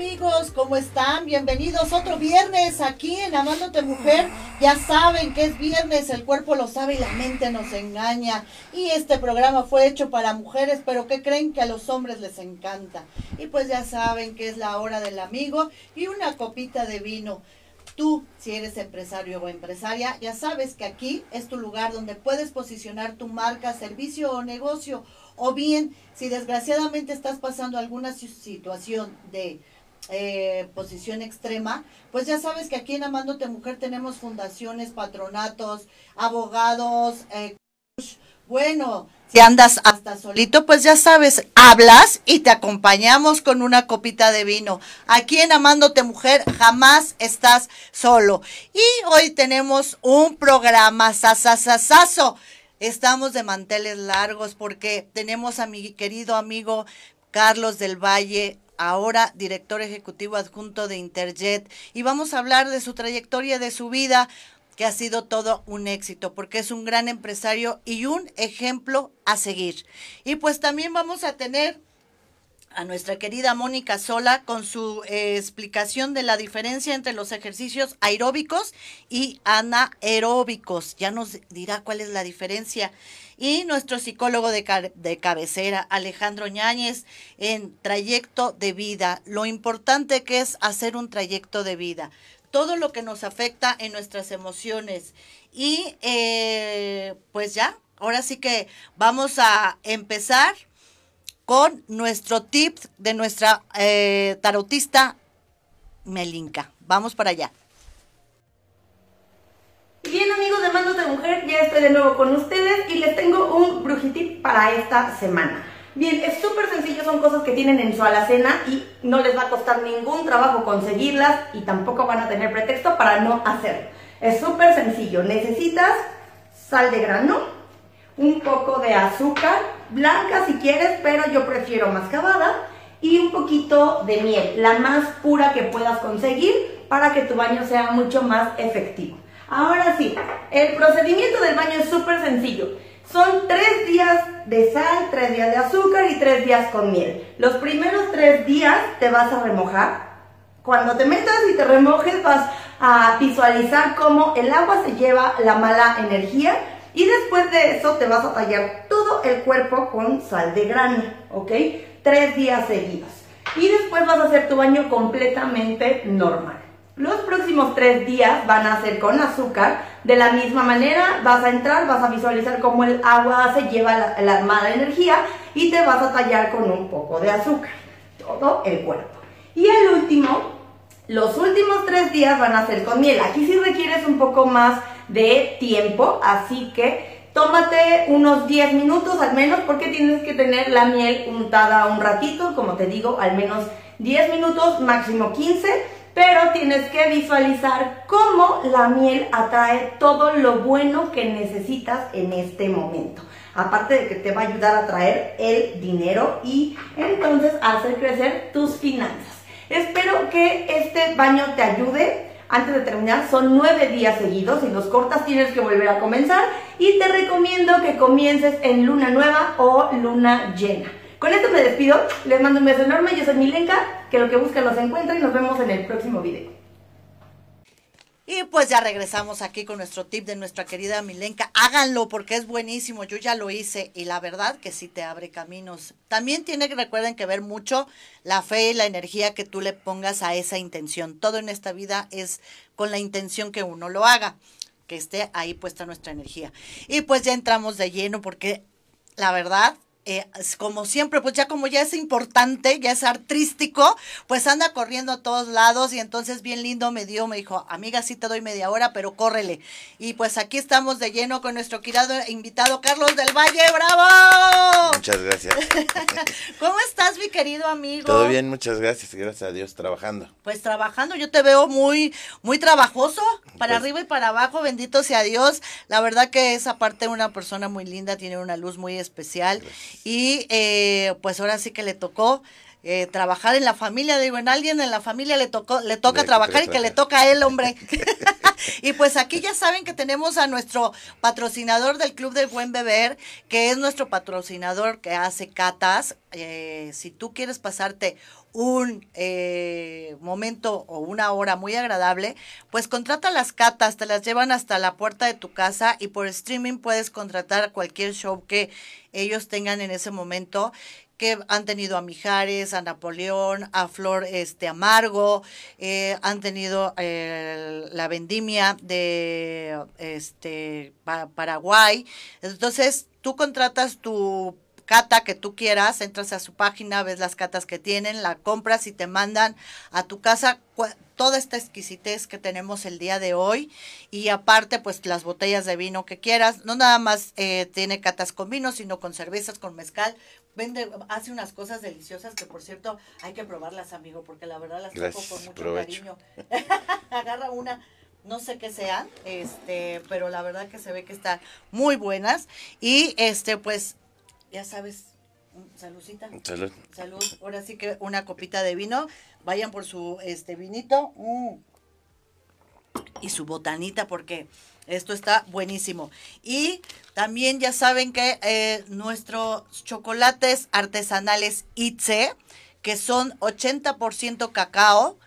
amigos? ¿Cómo están? Bienvenidos otro viernes aquí en Amándote Mujer. Ya saben que es viernes, el cuerpo lo sabe y la mente nos engaña. Y este programa fue hecho para mujeres, pero que creen que a los hombres les encanta. Y pues ya saben que es la hora del amigo y una copita de vino. Tú, si eres empresario o empresaria, ya sabes que aquí es tu lugar donde puedes posicionar tu marca, servicio o negocio o bien, si desgraciadamente estás pasando alguna situación de eh, posición extrema, pues ya sabes que aquí en Amándote Mujer tenemos fundaciones, patronatos, abogados, eh, bueno, si andas hasta solito, pues ya sabes, hablas y te acompañamos con una copita de vino. Aquí en Amándote Mujer jamás estás solo. Y hoy tenemos un programa sasasasazo. Estamos de manteles largos porque tenemos a mi querido amigo Carlos del Valle, ahora director ejecutivo adjunto de Interjet, y vamos a hablar de su trayectoria, de su vida, que ha sido todo un éxito, porque es un gran empresario y un ejemplo a seguir. Y pues también vamos a tener a nuestra querida Mónica Sola con su eh, explicación de la diferencia entre los ejercicios aeróbicos y anaeróbicos. Ya nos dirá cuál es la diferencia. Y nuestro psicólogo de, de cabecera, Alejandro Ñáñez, en trayecto de vida. Lo importante que es hacer un trayecto de vida. Todo lo que nos afecta en nuestras emociones. Y eh, pues ya, ahora sí que vamos a empezar con nuestro tip de nuestra eh, tarotista Melinka. Vamos para allá. Bien amigos de Mandos de Mujer, ya estoy de nuevo con ustedes y les brujitip para esta semana. Bien, es súper sencillo, son cosas que tienen en su alacena y no les va a costar ningún trabajo conseguirlas y tampoco van a tener pretexto para no hacerlo. Es súper sencillo, necesitas sal de grano, un poco de azúcar, blanca si quieres, pero yo prefiero mascabada, y un poquito de miel, la más pura que puedas conseguir para que tu baño sea mucho más efectivo. Ahora sí, el procedimiento del baño es súper sencillo. Son tres días de sal, tres días de azúcar y tres días con miel. Los primeros tres días te vas a remojar. Cuando te metas y te remojes vas a visualizar cómo el agua se lleva la mala energía y después de eso te vas a tallar todo el cuerpo con sal de grano, ¿ok? Tres días seguidos. Y después vas a hacer tu baño completamente normal. Los próximos tres días van a ser con azúcar. De la misma manera, vas a entrar, vas a visualizar cómo el agua se lleva la, la mala energía y te vas a tallar con un poco de azúcar. Todo el cuerpo. Y el último, los últimos tres días van a ser con miel. Aquí sí requieres un poco más de tiempo, así que tómate unos 10 minutos al menos porque tienes que tener la miel untada un ratito, como te digo, al menos 10 minutos, máximo 15, pero tienes que visualizar cómo la miel atrae todo lo bueno que necesitas en este momento. Aparte de que te va a ayudar a traer el dinero y entonces hacer crecer tus finanzas. Espero que este baño te ayude antes de terminar, son nueve días seguidos. Si los cortas tienes que volver a comenzar. Y te recomiendo que comiences en luna nueva o luna llena. Con esto me despido. Les mando un beso enorme. Yo soy Milenka. Que lo que buscan los encuentra. Y nos vemos en el próximo video. Y pues ya regresamos aquí con nuestro tip de nuestra querida Milenka. Háganlo porque es buenísimo. Yo ya lo hice y la verdad que sí te abre caminos. También tiene que recuerden que ver mucho la fe y la energía que tú le pongas a esa intención. Todo en esta vida es con la intención que uno lo haga, que esté ahí puesta nuestra energía. Y pues ya entramos de lleno porque la verdad eh, como siempre, pues ya como ya es importante, ya es artístico, pues anda corriendo a todos lados y entonces bien lindo me dio, me dijo, amiga, sí te doy media hora, pero córrele. Y pues aquí estamos de lleno con nuestro querido invitado Carlos del Valle, bravo. Muchas gracias. ¿Cómo estás, mi querido amigo? Todo bien, muchas gracias, gracias a Dios, trabajando. Pues trabajando, yo te veo muy, muy trabajoso, para pues arriba y para abajo, bendito sea Dios. La verdad que es aparte una persona muy linda, tiene una luz muy especial. Y eh, pues ahora sí que le tocó eh, trabajar en la familia, digo, en alguien en la familia le tocó, le toca trabajar y que le toca a él, hombre. y pues aquí ya saben que tenemos a nuestro patrocinador del Club del Buen Beber, que es nuestro patrocinador que hace catas. Eh, si tú quieres pasarte un eh, momento o una hora muy agradable, pues contrata las catas, te las llevan hasta la puerta de tu casa y por streaming puedes contratar cualquier show que ellos tengan en ese momento que han tenido a Mijares, a Napoleón, a Flor este Amargo, eh, han tenido eh, la vendimia de este Paraguay. Entonces, tú contratas tu cata que tú quieras, entras a su página, ves las catas que tienen, la compras y te mandan a tu casa. Toda esta exquisitez que tenemos el día de hoy. Y aparte pues las botellas de vino que quieras, no nada más eh, tiene catas con vino, sino con cervezas, con mezcal, vende, hace unas cosas deliciosas que por cierto hay que probarlas amigo, porque la verdad las toco con mucho cariño. Agarra una no sé qué sean, este, pero la verdad que se ve que están muy buenas. Y este pues ya sabes, saludcita. Salud. Salud. Ahora sí que una copita de vino. Vayan por su este vinito. Mm. Y su botanita porque esto está buenísimo. Y también ya saben que eh, nuestros chocolates artesanales Itze, que son 80% cacao,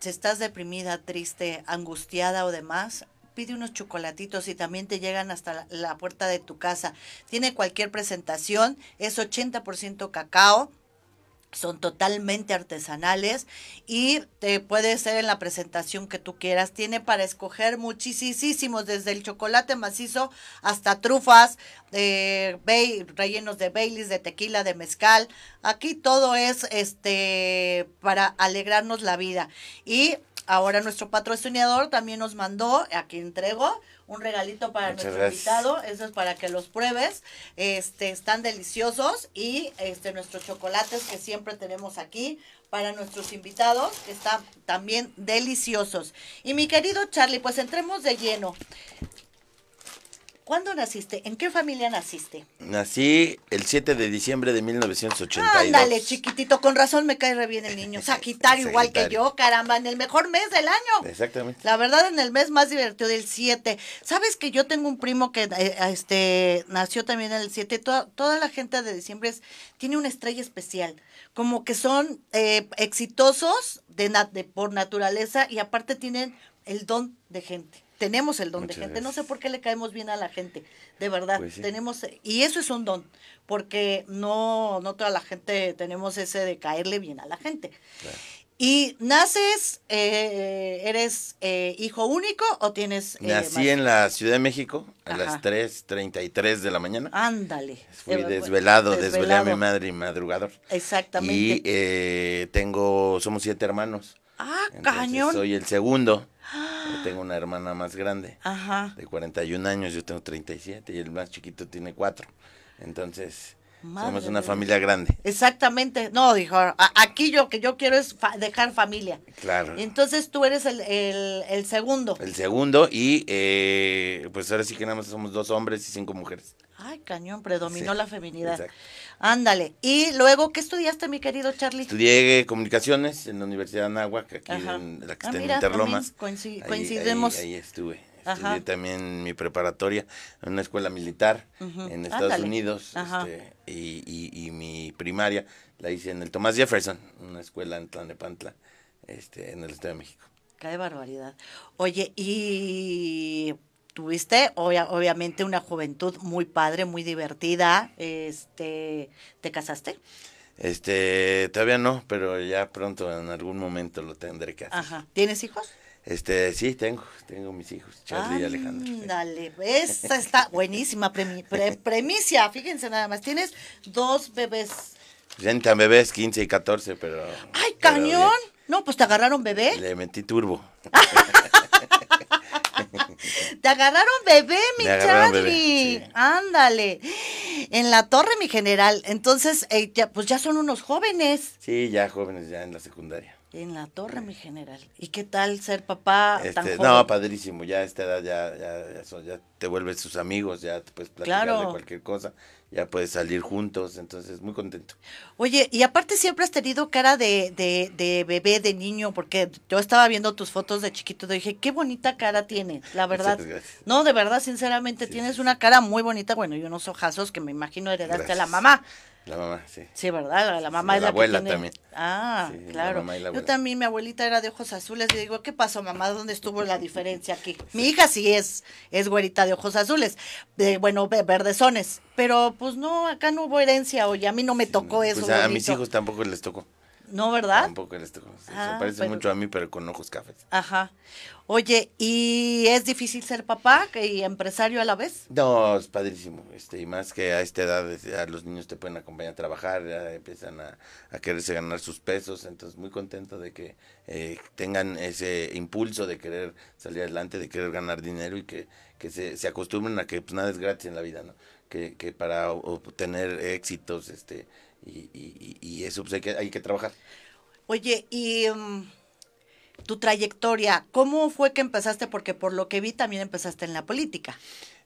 si estás deprimida, triste, angustiada o demás, pide unos chocolatitos y también te llegan hasta la, puerta de tu casa. Tiene cualquier presentación, es 80% cacao, son totalmente artesanales y te puede ser en la presentación que tú quieras. Tiene para escoger muchísimos, desde el chocolate macizo hasta trufas, eh, rellenos de Baileys, de tequila, de mezcal. Aquí todo es este para alegrarnos la vida. Y Ahora nuestro patrocinador también nos mandó, aquí entrego, un regalito para nuestro invitado, eso es para que los pruebes. Este están deliciosos y este nuestros chocolates que siempre tenemos aquí para nuestros invitados están también deliciosos. Y mi querido Charlie, pues entremos de lleno. ¿Cuándo naciste? ¿En qué familia naciste? Nací el 7 de diciembre de 1982. Ándale, chiquitito, con razón me cae re bien el niño. Sagitario, igual que yo, caramba, en el mejor mes del año. Exactamente. La verdad, en el mes más divertido del 7. ¿Sabes que yo tengo un primo que eh, este nació también en el 7? Toda, toda la gente de diciembre tiene una estrella especial. Como que son eh, exitosos de, de, por naturaleza y aparte tienen el don de gente tenemos el don de gente. No sé por qué le caemos bien a la gente, de verdad. Pues tenemos y eso es un don, porque no no toda la gente tenemos ese de caerle bien a la gente. ¿Y naces, eh, eres eh, hijo único o tienes... Eh, Nací en la Ciudad de México a las 3.33 de la mañana. Ándale. Fui desvelado, desvelé a mi madre y madrugador. Exactamente. Y tengo, somos siete hermanos. Ah, cañón. Soy el segundo. Yo tengo una hermana más grande, Ajá. de 41 años, yo tengo 37 y el más chiquito tiene 4. Entonces, somos una familia grande. Exactamente. No, dijo, aquí yo que yo quiero es dejar familia. Claro. Entonces tú eres el, el, segundo. El segundo y eh, pues ahora sí que nada más somos dos hombres y cinco mujeres. Ay, cañón, predominó la feminidad. Exacto. Ándale. Y luego, ¿qué estudiaste, mi querido Charlie? Estudié comunicaciones en la Universidad de Anáhuac, aquí en la que ah, está en Interlomas. coincidimos. Ahí, estuve. Estudié también mi preparatoria en una escuela militar en Estados Unidos. Este, y, y, mi primaria la hice en el Tomás Jefferson, una escuela en Tlanepantla, este, en el Estado de México. Qué barbaridad. Oye, y tuviste obviamente una juventud muy padre, muy divertida. Este, ¿te casaste? Este, todavía no, pero ya pronto en algún momento lo tendré que hacer. Ajá. ¿Tienes hijos? Este, sí, tengo, tengo mis hijos, Charlie y Alejandro. Dale, esa está buenísima premicia, fíjense nada más, tienes dos bebés. Sientan bebés, 15 y 14, pero... ¡Ay, cañón! no, pues te agarraron bebé. Le metí turbo. Te agarraron bebé, mi Charlie. Ándale. En la torre, mi general. Entonces, eh, pues ya son unos jóvenes. Sí, ya jóvenes, ya en la secundaria. En la torre, mi general. ¿Y qué tal ser papá tan este, No, padrísimo. Ya a esta edad ya, ya, ya, te vuelves sus amigos, ya te puedes platicar de cualquier cosa ya puedes salir juntos, entonces muy contento. Oye, y aparte siempre has tenido cara de, de, de bebé, de niño, porque yo estaba viendo tus fotos de chiquito y dije, qué bonita cara tiene, la verdad. No, de verdad, sinceramente, tienes una cara muy bonita, bueno, y unos ojazos que me imagino heredaste a la mamá. La mamá, sí. Sí, ¿verdad? La, mamá es la, abuela también. Ah, claro. Yo también, mi abuelita era de ojos azules. Y digo, ¿qué pasó, mamá? ¿Dónde estuvo la diferencia aquí? Mi hija sí es, es güerita de ojos azules, de, bueno, verdezones. Pero pues no, acá no hubo herencia, oye, a mí no me tocó pues, eso. a mis hijos tampoco les tocó. ¿No, verdad? Tampoco les tocó. Se ah, parece mucho a mí, pero con ojos cafés. Ajá. Oye, ¿y es difícil ser papá y empresario a la vez? No, es padrísimo. Este, y más que a esta edad los niños te pueden acompañar a trabajar, ya empiezan a, quererse ganar sus pesos. Entonces, muy contento de que eh, tengan ese impulso de querer salir adelante, de querer ganar dinero y que, que se, se acostumbren a que pues, nada es gratis en la vida, ¿no? Que, para obtener éxitos, este, y eso pues hay que, hay que trabajar. Oye, y mm, tu trayectoria, ¿cómo fue que empezaste? Porque por lo que vi también empezaste en la política.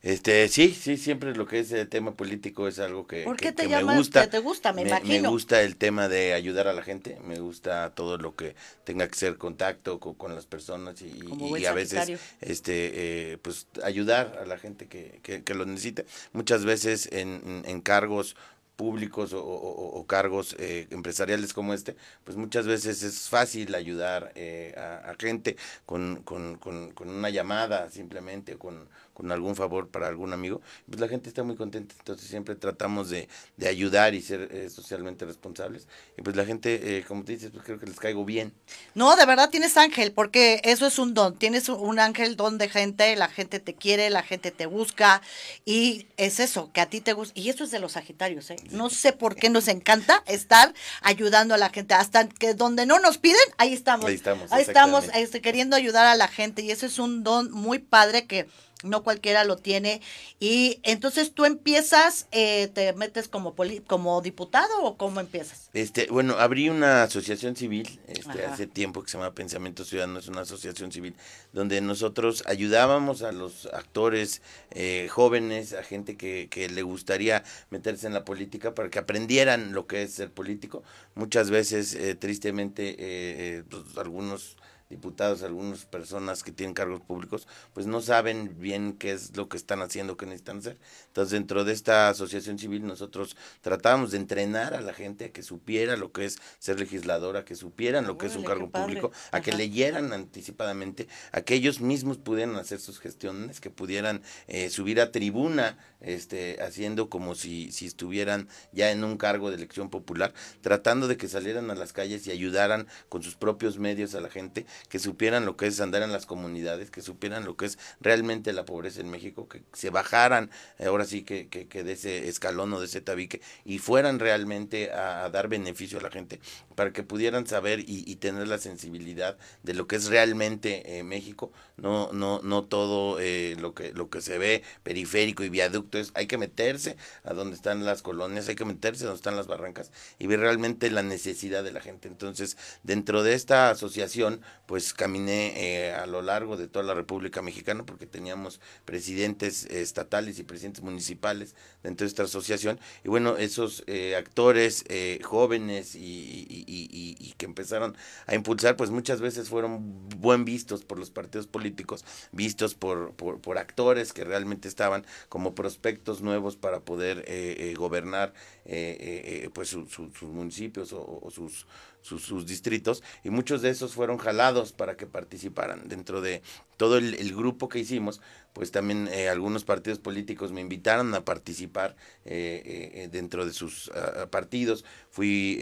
Este, sí, sí, siempre lo que es el tema político es algo que, ¿Por qué te me gusta. te gusta, me, imagino. Me gusta el tema de ayudar a la gente, me gusta todo lo que tenga que ser contacto con, las personas y, y a veces, este, eh, pues ayudar a la gente que, que, que lo necesite. Muchas veces en, en cargos públicos o, cargos eh, empresariales como este, pues muchas veces es fácil ayudar eh, a, gente con, con, con, con, una llamada simplemente, con, con algún favor para algún amigo, pues la gente está muy contenta. Entonces siempre tratamos de, de ayudar y ser eh, socialmente responsables. Y pues la gente, eh, como te dices, pues creo que les caigo bien. No, de verdad tienes ángel, porque eso es un don. Tienes un ángel don de gente, la gente te quiere, la gente te busca. Y es eso, que a ti te gusta. Y eso es de los Sagitarios, ¿eh? No sé por qué nos encanta estar ayudando a la gente. Hasta que donde no nos piden, ahí estamos. Ahí estamos. Ahí estamos este, queriendo ayudar a la gente. Y eso es un don muy padre que no cualquiera lo tiene. Y entonces tú empiezas, eh, te metes como como diputado o cómo empiezas? Este, bueno, abrí una asociación civil este, hace tiempo que se llama Pensamiento Ciudadano, es una asociación civil donde nosotros ayudábamos a los actores eh, jóvenes, a gente que, que le gustaría meterse en la política para que aprendieran lo que es ser político. Muchas veces, eh, tristemente, pues, algunos diputados, algunas personas que tienen cargos públicos, pues no saben bien qué es lo que están haciendo, qué necesitan hacer. Entonces, dentro de esta asociación civil, nosotros tratábamos de entrenar a la gente a que supiera lo que es ser legisladora, a que supieran lo que es un cargo público, a que leyeran anticipadamente, a que ellos mismos pudieran hacer sus gestiones, que pudieran eh, subir a tribuna, este, haciendo como si, si estuvieran ya en un cargo de elección popular, tratando de que salieran a las calles y ayudaran con sus propios medios a la gente que supieran lo que es andar en las comunidades, que supieran lo que es realmente la pobreza en México, que se bajaran ahora sí que, que, de ese escalón o de ese tabique y fueran realmente a, dar beneficio a la gente para que pudieran saber y, tener la sensibilidad de lo que es realmente eh, México, no, no, no todo eh, lo que lo que se ve periférico y viaducto es, hay que meterse a donde están las colonias, hay que meterse a donde están las barrancas y ver realmente la necesidad de la gente. Entonces, dentro de esta asociación, pues caminé eh, a lo largo de toda la República Mexicana porque teníamos presidentes estatales y presidentes municipales dentro de esta asociación. Y bueno, esos eh, actores eh, jóvenes y, que empezaron a impulsar, pues muchas veces fueron buen vistos por los partidos políticos, vistos por, por, actores que realmente estaban como prospectos nuevos para poder gobernar pues sus municipios o sus sus, distritos y muchos de esos fueron jalados para que participaran dentro de todo el, grupo que hicimos pues también eh, algunos partidos políticos me invitaron a participar eh, eh, dentro de sus ah, partidos. Fui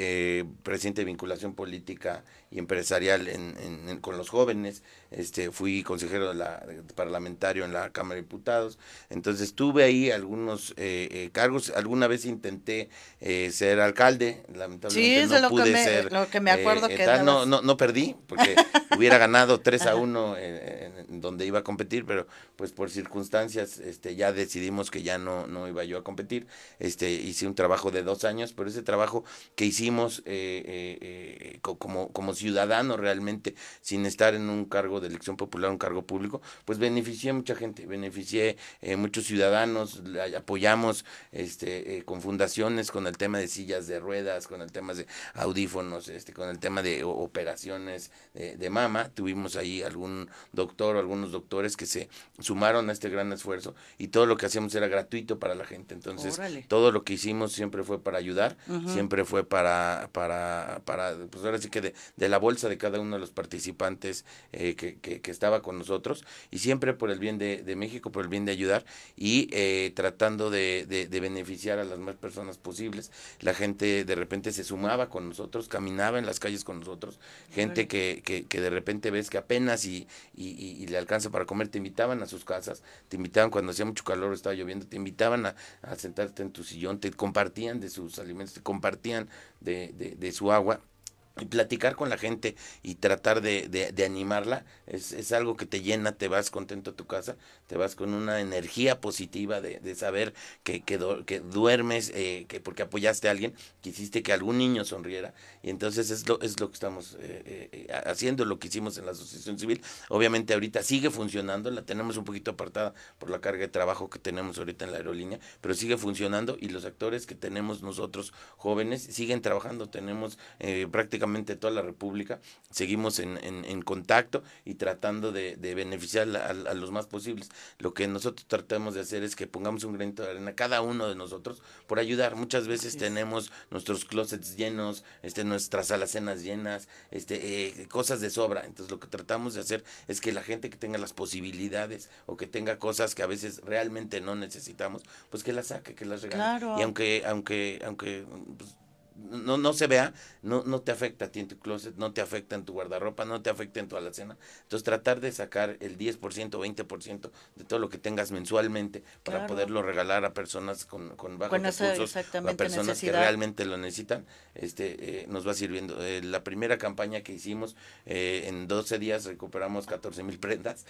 presidente de vinculación política y empresarial en, con los jóvenes. Este fui consejero de la, parlamentario en la Cámara de Diputados. Entonces tuve ahí algunos cargos. Alguna vez intenté ser alcalde. Lamentablemente no pude ser que me acuerdo eh, que no, no, no perdí, porque hubiera ganado 3 a 1 en, donde iba a competir, pero pues por circunstancias este ya decidimos que ya no, no iba yo a competir. Este hice un trabajo de dos años, pero ese trabajo que hicimos eh, eh, como, como ciudadano realmente, sin estar en un cargo de elección popular, un cargo público, pues beneficié a mucha gente, beneficié muchos ciudadanos, apoyamos este con fundaciones, con el tema de sillas de ruedas, con el tema de audífonos, este, con el tema de operaciones de, mama, tuvimos ahí algún doctor o algunos doctores que se sumaron a este gran esfuerzo y todo lo que hacíamos era gratuito para la gente. Entonces, todo lo que hicimos siempre fue para ayudar, siempre fue para, para, para, pues ahora sí que de, de, la bolsa de cada uno de los participantes eh, que, que, estaba con nosotros. Y siempre por el bien de, de México, por el bien de ayudar y eh, tratando de, de, beneficiar a las más personas posibles. La gente de repente se sumaba con nosotros, caminaba en las calles con nosotros, gente que, que, que de repente ves que apenas y, y, le alcanza para comer, te invitaban a sus casas, te invitaban cuando hacía mucho calor, estaba lloviendo, te invitaban a, a sentarte en tu sillón, te compartían de sus alimentos, te compartían de, de, de su agua y platicar con la gente y tratar de, de, animarla es, es, algo que te llena, te vas contento a tu casa, te vas con una energía positiva de, de saber que, que, que duermes, eh, que porque apoyaste a alguien, que hiciste que algún niño sonriera y entonces es lo, es lo que estamos eh, eh, haciendo, lo que hicimos en la asociación civil. Obviamente ahorita sigue funcionando, la tenemos un poquito apartada por la carga de trabajo que tenemos ahorita en la aerolínea, pero sigue funcionando y los actores que tenemos nosotros jóvenes siguen trabajando, tenemos prácticamente toda la República, seguimos en, en, contacto y tratando de, de beneficiar a, a, los más posibles. Lo que nosotros tratamos de hacer es que pongamos un granito de arena, cada uno de nosotros, por ayudar. Muchas veces tenemos nuestros closets llenos, este, nuestras alacenas llenas, este, eh, cosas de sobra. Entonces lo que tratamos de hacer es que la gente que tenga las posibilidades o que tenga cosas que a veces realmente no necesitamos, pues que las saque, que las regale. Y aunque, aunque, aunque pues, no, no se vea, no, no te afecta a ti en tu closet, no te afecta en tu guardarropa, no te afecta en tu alacena. Entonces tratar de sacar el 10%, 20% de todo lo que tengas mensualmente para poderlo regalar a personas con, con bajos recursos, a personas que realmente lo necesitan, este eh, nos va sirviendo. Eh, la primera campaña que hicimos, eh, en 12 días recuperamos 14 mil prendas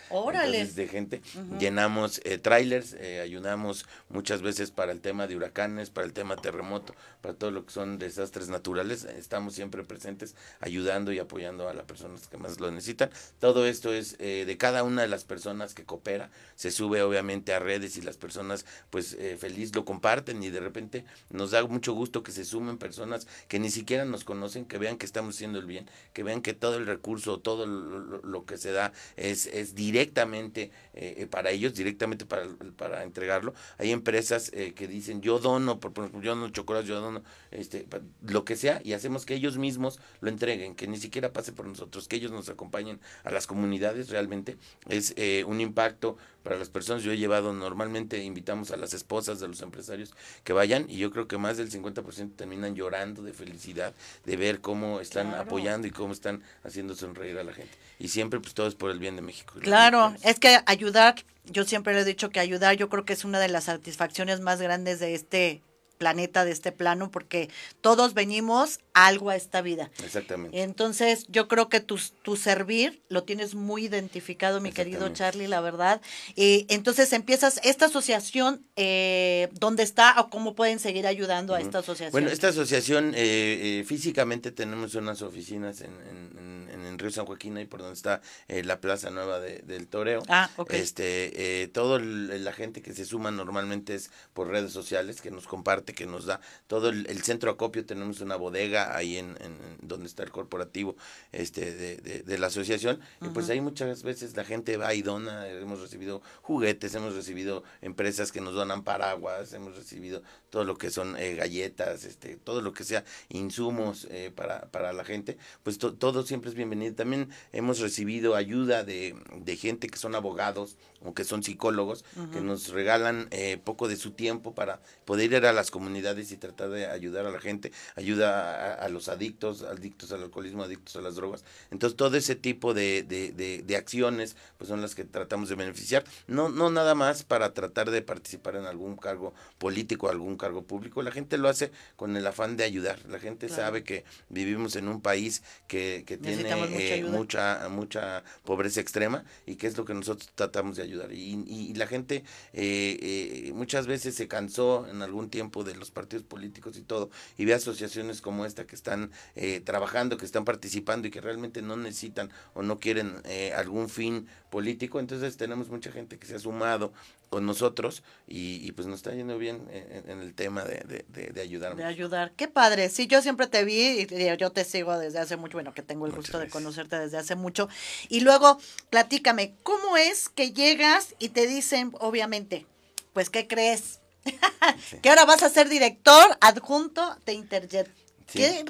de gente, llenamos trailers, ayudamos muchas veces para el tema de huracanes, para el tema terremoto, para todo lo que son de desastres naturales, estamos siempre presentes ayudando y apoyando a las personas que más lo necesitan. Todo esto es eh, de cada una de las personas que coopera, se sube obviamente a redes y las personas pues eh, feliz lo comparten y de repente nos da mucho gusto que se sumen personas que ni siquiera nos conocen, que vean que estamos haciendo el bien, que vean que todo el recurso, todo lo, que se da es, es directamente eh, para ellos, directamente para, para entregarlo. Hay empresas que dicen yo dono, por ejemplo, yo dono chocolate, yo dono este, lo que sea y hacemos que ellos mismos lo entreguen, que ni siquiera pase por nosotros, que ellos nos acompañen a las comunidades realmente. Es eh, un impacto para las personas. Yo he llevado, normalmente invitamos a las esposas de los empresarios que vayan y yo creo que más del 50% terminan llorando de felicidad de ver cómo están apoyando y cómo están haciendo sonreír a la gente. Y siempre pues todo es por el bien de México. Claro, es que ayudar, yo siempre le he dicho que ayudar yo creo que es una de las satisfacciones más grandes de este planeta, de este plano, porque todos venimos algo a esta vida. Exactamente. Entonces, yo creo que tu, tu servir lo tienes muy identificado, mi querido Charlie, la verdad. Y entonces empiezas, esta asociación, eh, ¿dónde está o cómo pueden seguir ayudando a esta asociación? Bueno, esta asociación, eh, eh, físicamente tenemos unas oficinas en, en, en, Río San Joaquín, ahí por donde está eh, la Plaza Nueva de, del Toreo. Ah, ok. Este, todo la gente que se suma normalmente es por redes sociales, que nos comparte, que nos da todo el, el centro acopio, tenemos una bodega ahí en, donde está el corporativo este de, de, la asociación y pues ahí muchas veces la gente va y dona hemos recibido juguetes hemos recibido empresas que nos donan paraguas hemos recibido todo lo que son eh, galletas este todo lo que sea insumos eh, para, para la gente pues todo siempre es bienvenido. También hemos recibido ayuda de, de gente que son abogados o que son psicólogos que nos regalan eh, poco de su tiempo para poder ir a las comunidades y tratar de ayudar a la gente ayuda a a los adictos, adictos al alcoholismo, adictos a las drogas. Entonces, todo ese tipo de, de, de, acciones pues son las que tratamos de beneficiar. No, no nada más para tratar de participar en algún cargo político, algún cargo público. La gente lo hace con el afán de ayudar. La gente sabe que vivimos en un país que, que tiene eh, mucha, mucha pobreza extrema y que es lo que nosotros tratamos de ayudar. Y, y, la gente eh, eh, muchas veces se cansó en algún tiempo de los partidos políticos y todo y ve asociaciones como esta que están eh, trabajando, que están participando y que realmente no necesitan o no quieren eh, algún fin político. Entonces tenemos mucha gente que se ha sumado con nosotros y, pues nos está yendo bien en, el tema de, de, de, ayudar. De ayudar. Qué padre. Sí, yo siempre te vi y yo te sigo desde hace mucho, bueno, que tengo el gusto de conocerte desde hace mucho. Y luego, platícame, ¿cómo es que llegas y te dicen, obviamente, pues, ¿qué crees? que ahora vas a ser director adjunto de Interjet. ¿Qué,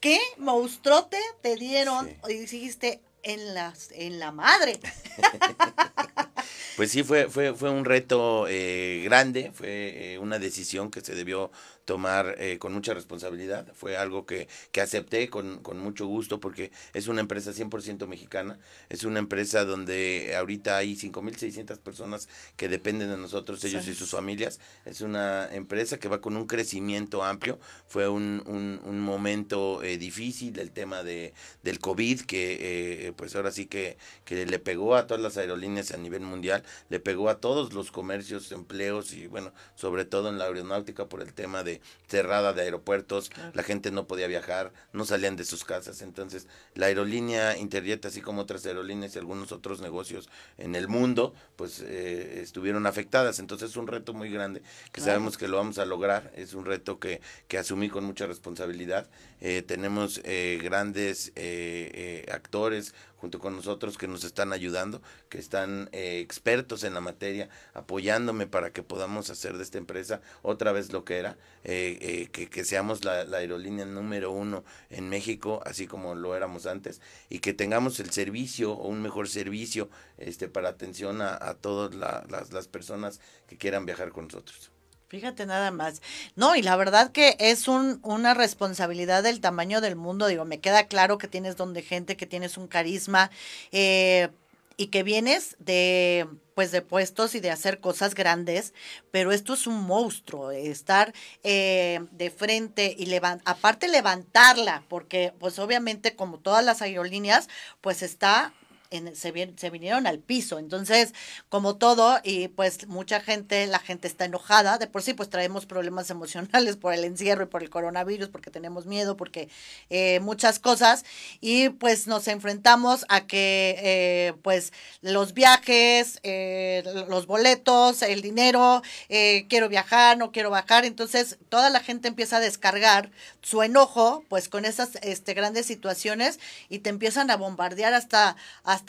¿Qué monstruote te dieron y dijiste en, las, en la madre? Pues sí, fue, fue, fue un reto eh, grande, fue eh, una decisión que se debió tomar eh, con mucha responsabilidad. Fue algo que, que acepté con, con, mucho gusto porque es una empresa 100% mexicana. Es una empresa donde ahorita hay 5.600 personas que dependen de nosotros, ellos y sus familias. Es una empresa que va con un crecimiento amplio. Fue un, un, un momento eh, difícil el tema de, del COVID, que eh, pues ahora sí que, que le pegó a todas las aerolíneas a nivel mundial, le pegó a todos los comercios, empleos y bueno, sobre todo en la aeronáutica por el tema de cerrada de aeropuertos, la gente no podía viajar, no salían de sus casas. Entonces, la aerolínea Interjet, así como otras aerolíneas y algunos otros negocios en el mundo, pues eh, estuvieron afectadas. Entonces, es un reto muy grande que sabemos que lo vamos a lograr. Es un reto que, que asumí con mucha responsabilidad. Eh, tenemos eh, grandes actores, junto con nosotros que nos están ayudando, que están eh, expertos en la materia, apoyándome para que podamos hacer de esta empresa otra vez lo que era, eh, eh, que, que, seamos la, aerolínea número uno en México, así como lo éramos antes, y que tengamos el servicio o un mejor servicio este, para atención a, a todas las, las personas que quieran viajar con nosotros. Fíjate nada más. No, y la verdad que es un, una responsabilidad del tamaño del mundo. Digo, me queda claro que tienes don de gente, que tienes un carisma eh, y que vienes de pues de puestos y de hacer cosas grandes, pero esto es un monstruo, estar eh, de frente y levant aparte levantarla, porque pues obviamente como todas las aerolíneas, pues está se, vinieron al piso. Entonces, como todo, y pues mucha gente, la gente está enojada. De por sí, pues traemos problemas emocionales por el encierro y por el coronavirus, porque tenemos miedo, porque eh, muchas cosas. Y pues nos enfrentamos a que, eh, pues, los viajes, eh, los boletos, el dinero, quiero viajar, no quiero bajar. Entonces, toda la gente empieza a descargar su enojo, pues, con esas este, grandes situaciones y te empiezan a bombardear hasta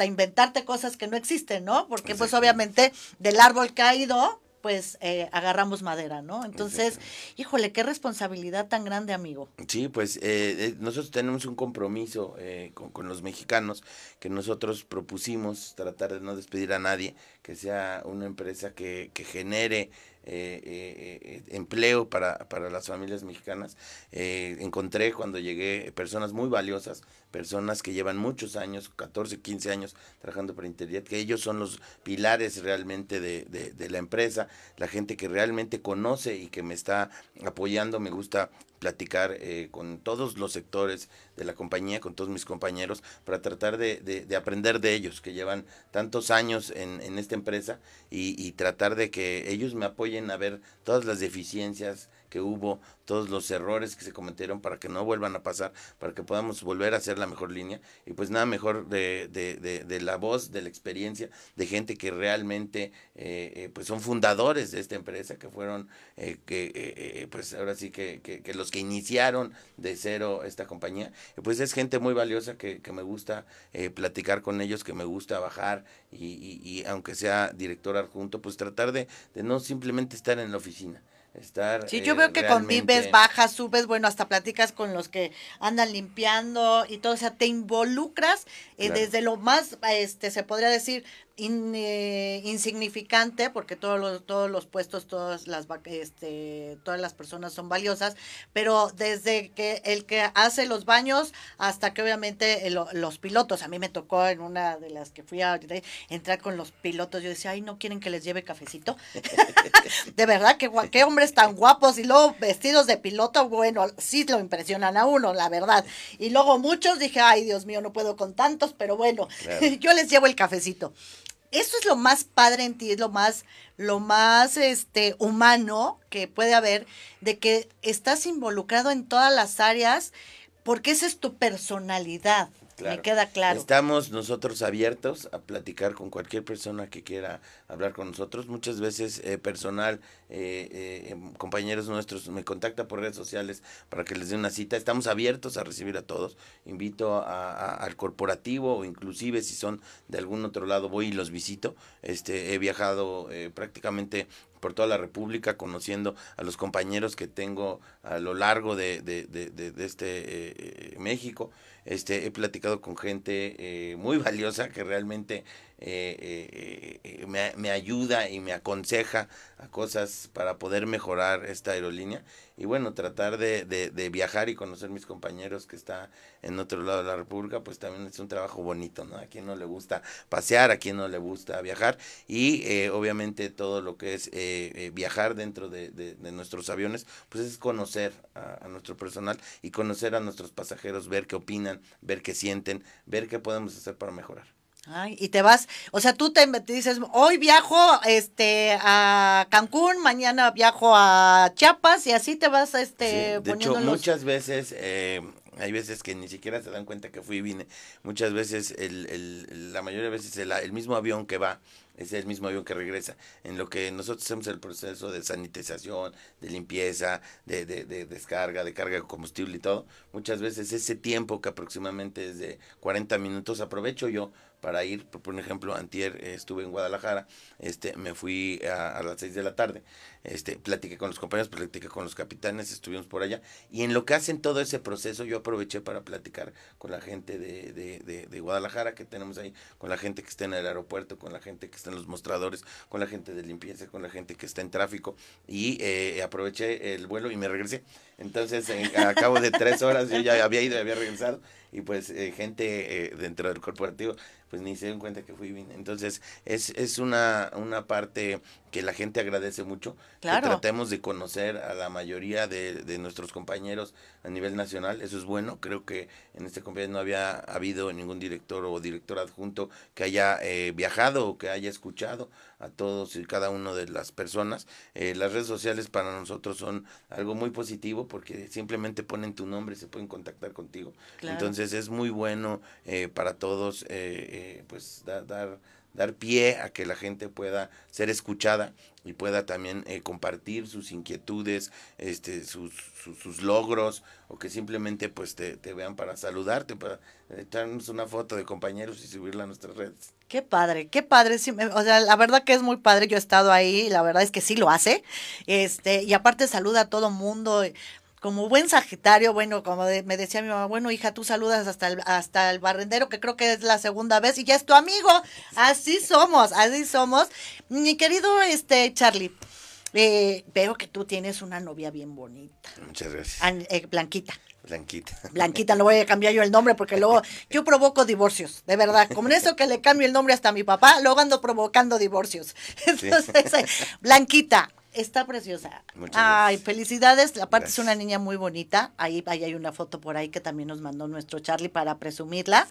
inventarte cosas que no existen, ¿no? Porque pues obviamente del árbol caído, pues eh, agarramos madera, ¿no? Entonces, híjole, qué responsabilidad tan grande, amigo. Sí, pues eh, eh, nosotros tenemos un compromiso con, con, los mexicanos que nosotros propusimos tratar de no despedir a nadie, que sea una empresa que, que genere eh, eh, eh, empleo para, para, las familias mexicanas. encontré cuando llegué personas muy valiosas, personas que llevan muchos años, 14, 15 años trabajando para Internet, que ellos son los pilares realmente de, de, de la empresa, la gente que realmente conoce y que me está apoyando, me gusta platicar eh, con todos los sectores de la compañía, con todos mis compañeros, para tratar de, de, aprender de ellos, que llevan tantos años en, en esta empresa, y, y, tratar de que ellos me apoyen a ver todas las deficiencias que hubo, todos los errores que se cometieron para que no vuelvan a pasar, para que podamos volver a hacer la mejor línea. Y pues nada mejor de, de, de, de la voz, de la experiencia, de gente que realmente eh, eh, pues son fundadores de esta empresa, que fueron, eh, que pues ahora sí que, que, los que iniciaron de cero esta compañía. Pues es gente muy valiosa que, que me gusta platicar con ellos, que me gusta bajar y, y, y aunque sea director adjunto, pues tratar de, de no simplemente estar en la oficina estar. Sí, yo veo que convives, bajas, subes, bueno, hasta platicas con los que andan limpiando y todo, o sea, te involucras eh, desde lo más, este, se podría decir, eh, insignificante porque todos los todos los puestos todas las este todas las personas son valiosas pero desde que el que hace los baños hasta que obviamente los pilotos. A mí me tocó en una de las que fui a entrar con los pilotos. Yo decía ay no quieren que les lleve cafecito de verdad que qué hombres tan guapos y luego vestidos de piloto bueno sí lo impresionan a uno la verdad. Y luego muchos dije ay Dios mío no puedo con tantos pero bueno yo les llevo el cafecito eso es lo más padre en ti, es lo más, lo más este, humano que puede haber, de que estás involucrado en todas las áreas, porque esa es tu personalidad. Me queda claro. Estamos nosotros abiertos a platicar con cualquier persona que quiera hablar con nosotros. Muchas veces eh, personal, eh, eh, em, compañeros nuestros me contacta por redes sociales para que les dé una cita. Estamos abiertos a recibir a todos. Invito al corporativo o inclusive si son de algún otro lado voy y los visito. Este, he viajado prácticamente por toda la República, conociendo a los compañeros que tengo a lo largo de, de, de, de este México. Este, he platicado con gente eh, muy valiosa que realmente eh, eh, me, me, ayuda y me aconseja a cosas para poder mejorar esta aerolínea y bueno, tratar de, de, viajar y conocer mis compañeros que está en otro lado de la República, pues también es un trabajo bonito, ¿no? A quien no le gusta pasear, a quien no le gusta viajar y eh, obviamente todo lo que es viajar dentro de, de, nuestros aviones, pues es conocer a, a nuestro personal y conocer a nuestros pasajeros, ver qué opinan, ver qué sienten, ver qué podemos hacer para mejorar. Ay, y te vas, o sea, tú te, dices, hoy viajo este a Cancún, mañana viajo a Chiapas y así te vas este de hecho, muchas veces eh, hay veces que ni siquiera se dan cuenta que fui y vine. Muchas veces, el, el, la mayoría de veces, el, el mismo avión que va es el mismo avión que regresa. En lo que nosotros hacemos el proceso de sanitización, de limpieza, de, de, de, descarga, de carga de combustible y todo, muchas veces ese tiempo que aproximadamente es de 40 minutos, aprovecho yo para ir, por ejemplo, antier eh, estuve en Guadalajara, este, me fui a, las 6 de la tarde, este, platiqué con los compañeros, platiqué con los capitanes, estuvimos por allá, y en lo que hacen todo ese proceso, yo aproveché para platicar con la gente de, de, de, Guadalajara que tenemos ahí, con la gente que está en el aeropuerto, con la gente que está en los mostradores, con la gente de limpieza, con la gente que está en tráfico, y eh, aproveché el vuelo y me regresé. Entonces, a cabo de tres horas yo ya había ido y había regresado, y pues eh, gente dentro del corporativo pues ni se den cuenta que fui bien. Entonces, es, es una, una parte que la gente agradece mucho. Claro. Que tratemos de conocer a la mayoría de, de, nuestros compañeros a nivel nacional. Eso es bueno. Creo que en este compañero no había habido ningún director o director adjunto que haya eh, viajado o que haya escuchado a todos y cada uno de las personas. Eh, las redes sociales para nosotros son algo muy positivo porque simplemente ponen tu nombre y se pueden contactar contigo. Entonces es muy bueno eh, para todos eh, pues dar dar pie a que la gente pueda ser escuchada y pueda también eh, compartir sus inquietudes, este, sus, sus, logros, o que simplemente pues te, te, vean para saludarte, para echarnos una foto de compañeros y subirla a nuestras redes. Qué padre, qué padre, o sea, la verdad que es muy padre, yo he estado ahí, la verdad es que sí lo hace, este, y aparte saluda a todo mundo, como buen Sagitario, bueno, como me decía mi mamá, bueno, hija, tú saludas hasta el, hasta el barrendero, que creo que es la segunda vez, y ya es tu amigo. Así somos, así somos. Mi querido este Charlie, eh, veo que tú tienes una novia bien bonita. Muchas gracias. Eh, Blanquita. Blanquita. Blanquita, no voy a cambiar yo el nombre porque luego yo provoco divorcios, de verdad. Como en eso que le cambio el nombre hasta a mi papá, luego ando provocando divorcios. Entonces, Blanquita, Está preciosa. Ay, felicidades. Aparte es una niña muy bonita. Ahí, ahí, hay una foto por ahí que también nos mandó nuestro Charlie para presumirla.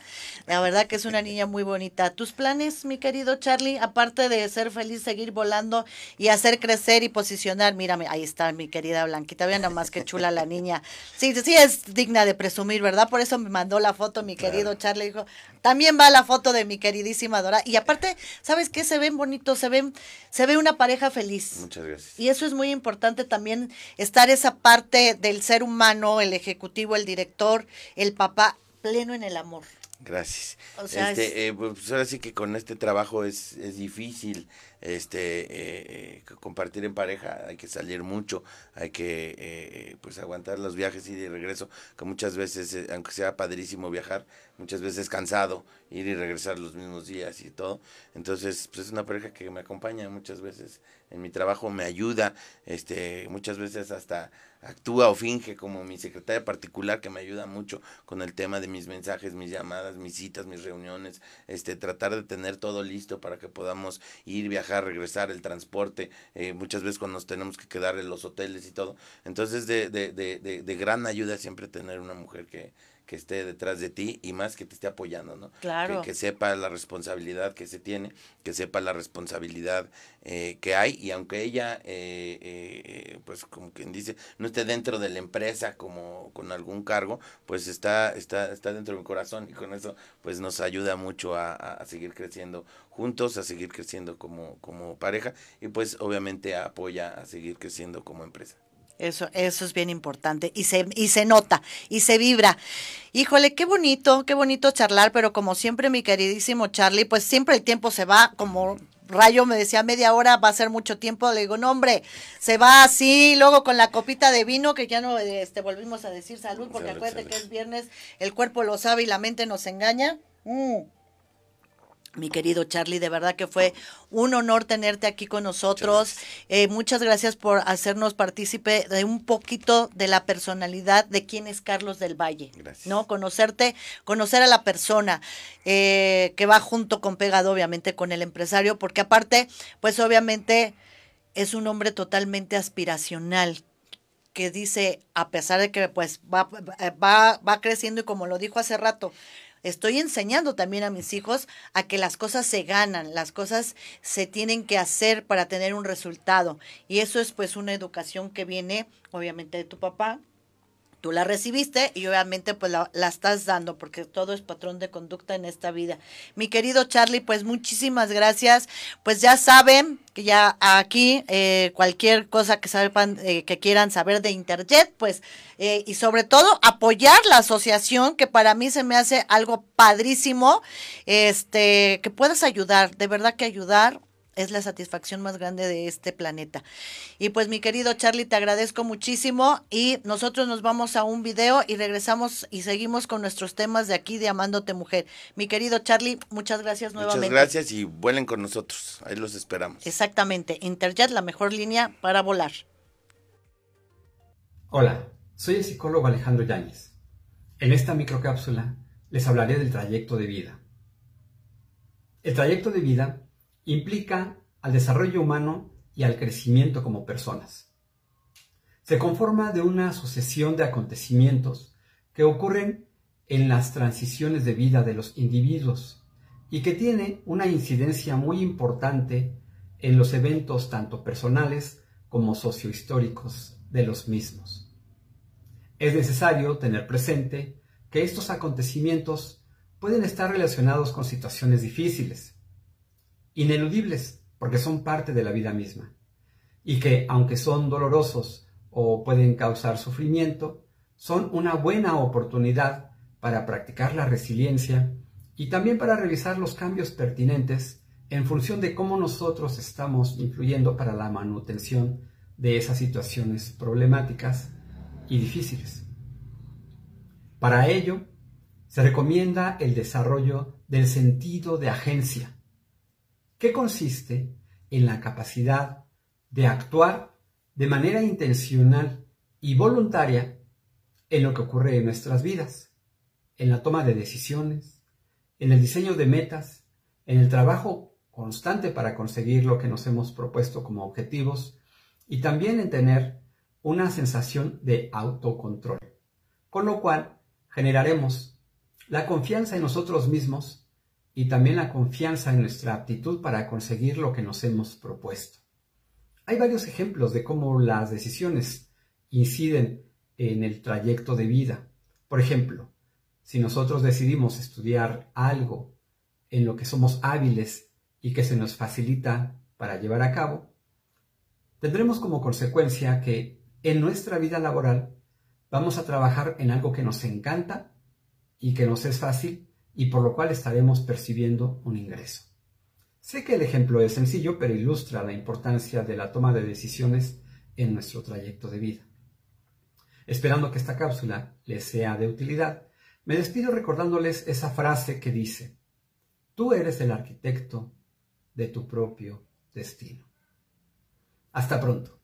La verdad que es una niña muy bonita. ¿Tus planes, mi querido Charlie? Aparte de ser feliz, seguir volando y hacer crecer y posicionar. Mírame, ahí está mi querida Blanquita. Vean nomás qué chula la niña. Sí, sí es digna de presumir, ¿verdad? Por eso me mandó la foto mi querido Charlie. Dijo, también va la foto de mi queridísima Dora. Y aparte, ¿sabes qué? Se ven bonitos, se ven, se ve una pareja feliz. Muchas gracias. Y eso es muy importante también, estar esa parte del ser humano, el ejecutivo, el director, el papá, pleno en el amor. Gracias. este, eh, pues ahora sí que con este trabajo es, es difícil este eh, compartir en pareja, hay que salir mucho, hay que eh, pues aguantar los viajes y de regreso, que muchas veces, aunque sea padrísimo viajar, muchas veces cansado ir y regresar los mismos días y todo. Entonces, pues es una pareja que me acompaña muchas veces en mi trabajo, me ayuda, este, muchas veces hasta actúa o finge como mi secretaria particular que me ayuda mucho con el tema de mis mensajes, mis llamadas, mis citas, mis reuniones, este tratar de tener todo listo para que podamos ir, viajar, regresar, el transporte, eh, muchas veces cuando nos tenemos que quedar en los hoteles y todo. Entonces de, de, de, de, gran ayuda siempre tener una mujer que, que esté detrás de ti y más que te esté apoyando, ¿no? Claro. Que, sepa la responsabilidad que se tiene, que sepa la responsabilidad eh, que hay y aunque ella, eh, eh, pues como quien dice, no esté dentro de la empresa como con algún cargo, pues está, está, está dentro de mi corazón y con eso pues nos ayuda mucho a, a seguir creciendo juntos, a seguir creciendo como, como pareja y pues obviamente apoya a seguir creciendo como empresa. Eso, eso es bien importante y se, y se nota y se vibra. Híjole, qué bonito, qué bonito charlar, pero como siempre, mi queridísimo Charlie, pues siempre el tiempo se va como Rayo me decía media hora, va a ser mucho tiempo. Le digo, no, hombre, se va así, luego con la copita de vino, que ya no este, volvimos a decir salud, porque acuérdate que es viernes, el cuerpo lo sabe y la mente nos engaña. Mm mi querido Charlie, de verdad que fue un honor tenerte aquí con nosotros. Eh, muchas gracias por hacernos partícipe de un poquito de la personalidad de quién es Carlos del Valle. Gracias. ¿No? Conocerte, conocer a la persona eh, que va junto con pegado, obviamente, con el empresario, porque aparte, pues obviamente es un hombre totalmente aspiracional que dice, a pesar de que pues va, va, va creciendo y como lo dijo hace rato, estoy enseñando también a mis hijos a que las cosas se ganan, las cosas se tienen que hacer para tener un resultado. Y eso es pues una educación que viene obviamente de tu papá, tú la recibiste y obviamente pues la, estás dando porque todo es patrón de conducta en esta vida. Mi querido Charlie, pues muchísimas gracias. Pues ya saben que ya aquí eh, cualquier cosa que sepan, eh, que quieran saber de Interjet, pues eh, y sobre todo apoyar la asociación que para mí se me hace algo padrísimo, este, que puedas ayudar, de verdad que ayudar es la satisfacción más grande de este planeta. Y pues mi querido Charlie, te agradezco muchísimo y nosotros nos vamos a un video y regresamos y seguimos con nuestros temas de aquí de Amándote Mujer. Mi querido Charlie, muchas gracias nuevamente. Muchas gracias y vuelen con nosotros, ahí los esperamos. Exactamente, Interjet, la mejor línea para volar. Hola, soy el psicólogo Alejandro Yáñez. En esta microcápsula les hablaré del trayecto de vida. El trayecto de vida implica al desarrollo humano y al crecimiento como personas. Se conforma de una sucesión de acontecimientos que ocurren en las transiciones de vida de los individuos y que tiene una incidencia muy importante en los eventos tanto personales como sociohistóricos de los mismos. Es necesario tener presente que estos acontecimientos pueden estar relacionados con situaciones difíciles, ineludibles, porque son parte de la vida misma, y que, aunque son dolorosos o pueden causar sufrimiento, son una buena oportunidad para practicar la resiliencia y también para revisar los cambios pertinentes en función de cómo nosotros estamos influyendo para la manutención de esas situaciones problemáticas y difíciles. Para ello, se recomienda el desarrollo del sentido de agencia, que consiste en la capacidad de actuar de manera intencional y voluntaria en lo que ocurre en nuestras vidas, en la toma de decisiones, en el diseño de metas, en el trabajo constante para conseguir lo que nos hemos propuesto como objetivos y también en tener una sensación de autocontrol, con lo cual generaremos la confianza en nosotros mismos y también la confianza en nuestra aptitud para conseguir lo que nos hemos propuesto. Hay varios ejemplos de cómo las decisiones inciden en el trayecto de vida. Por ejemplo, si nosotros decidimos estudiar algo en lo que somos hábiles y que se nos facilita para llevar a cabo, tendremos como consecuencia que en nuestra vida laboral vamos a trabajar en algo que nos encanta y que nos es fácil y por lo cual estaremos percibiendo un ingreso. Sé que el ejemplo es sencillo, pero ilustra la importancia de la toma de decisiones en nuestro trayecto de vida. Esperando que esta cápsula les sea de utilidad, me despido recordándoles esa frase que dice, tú eres el arquitecto de tu propio destino. Hasta pronto.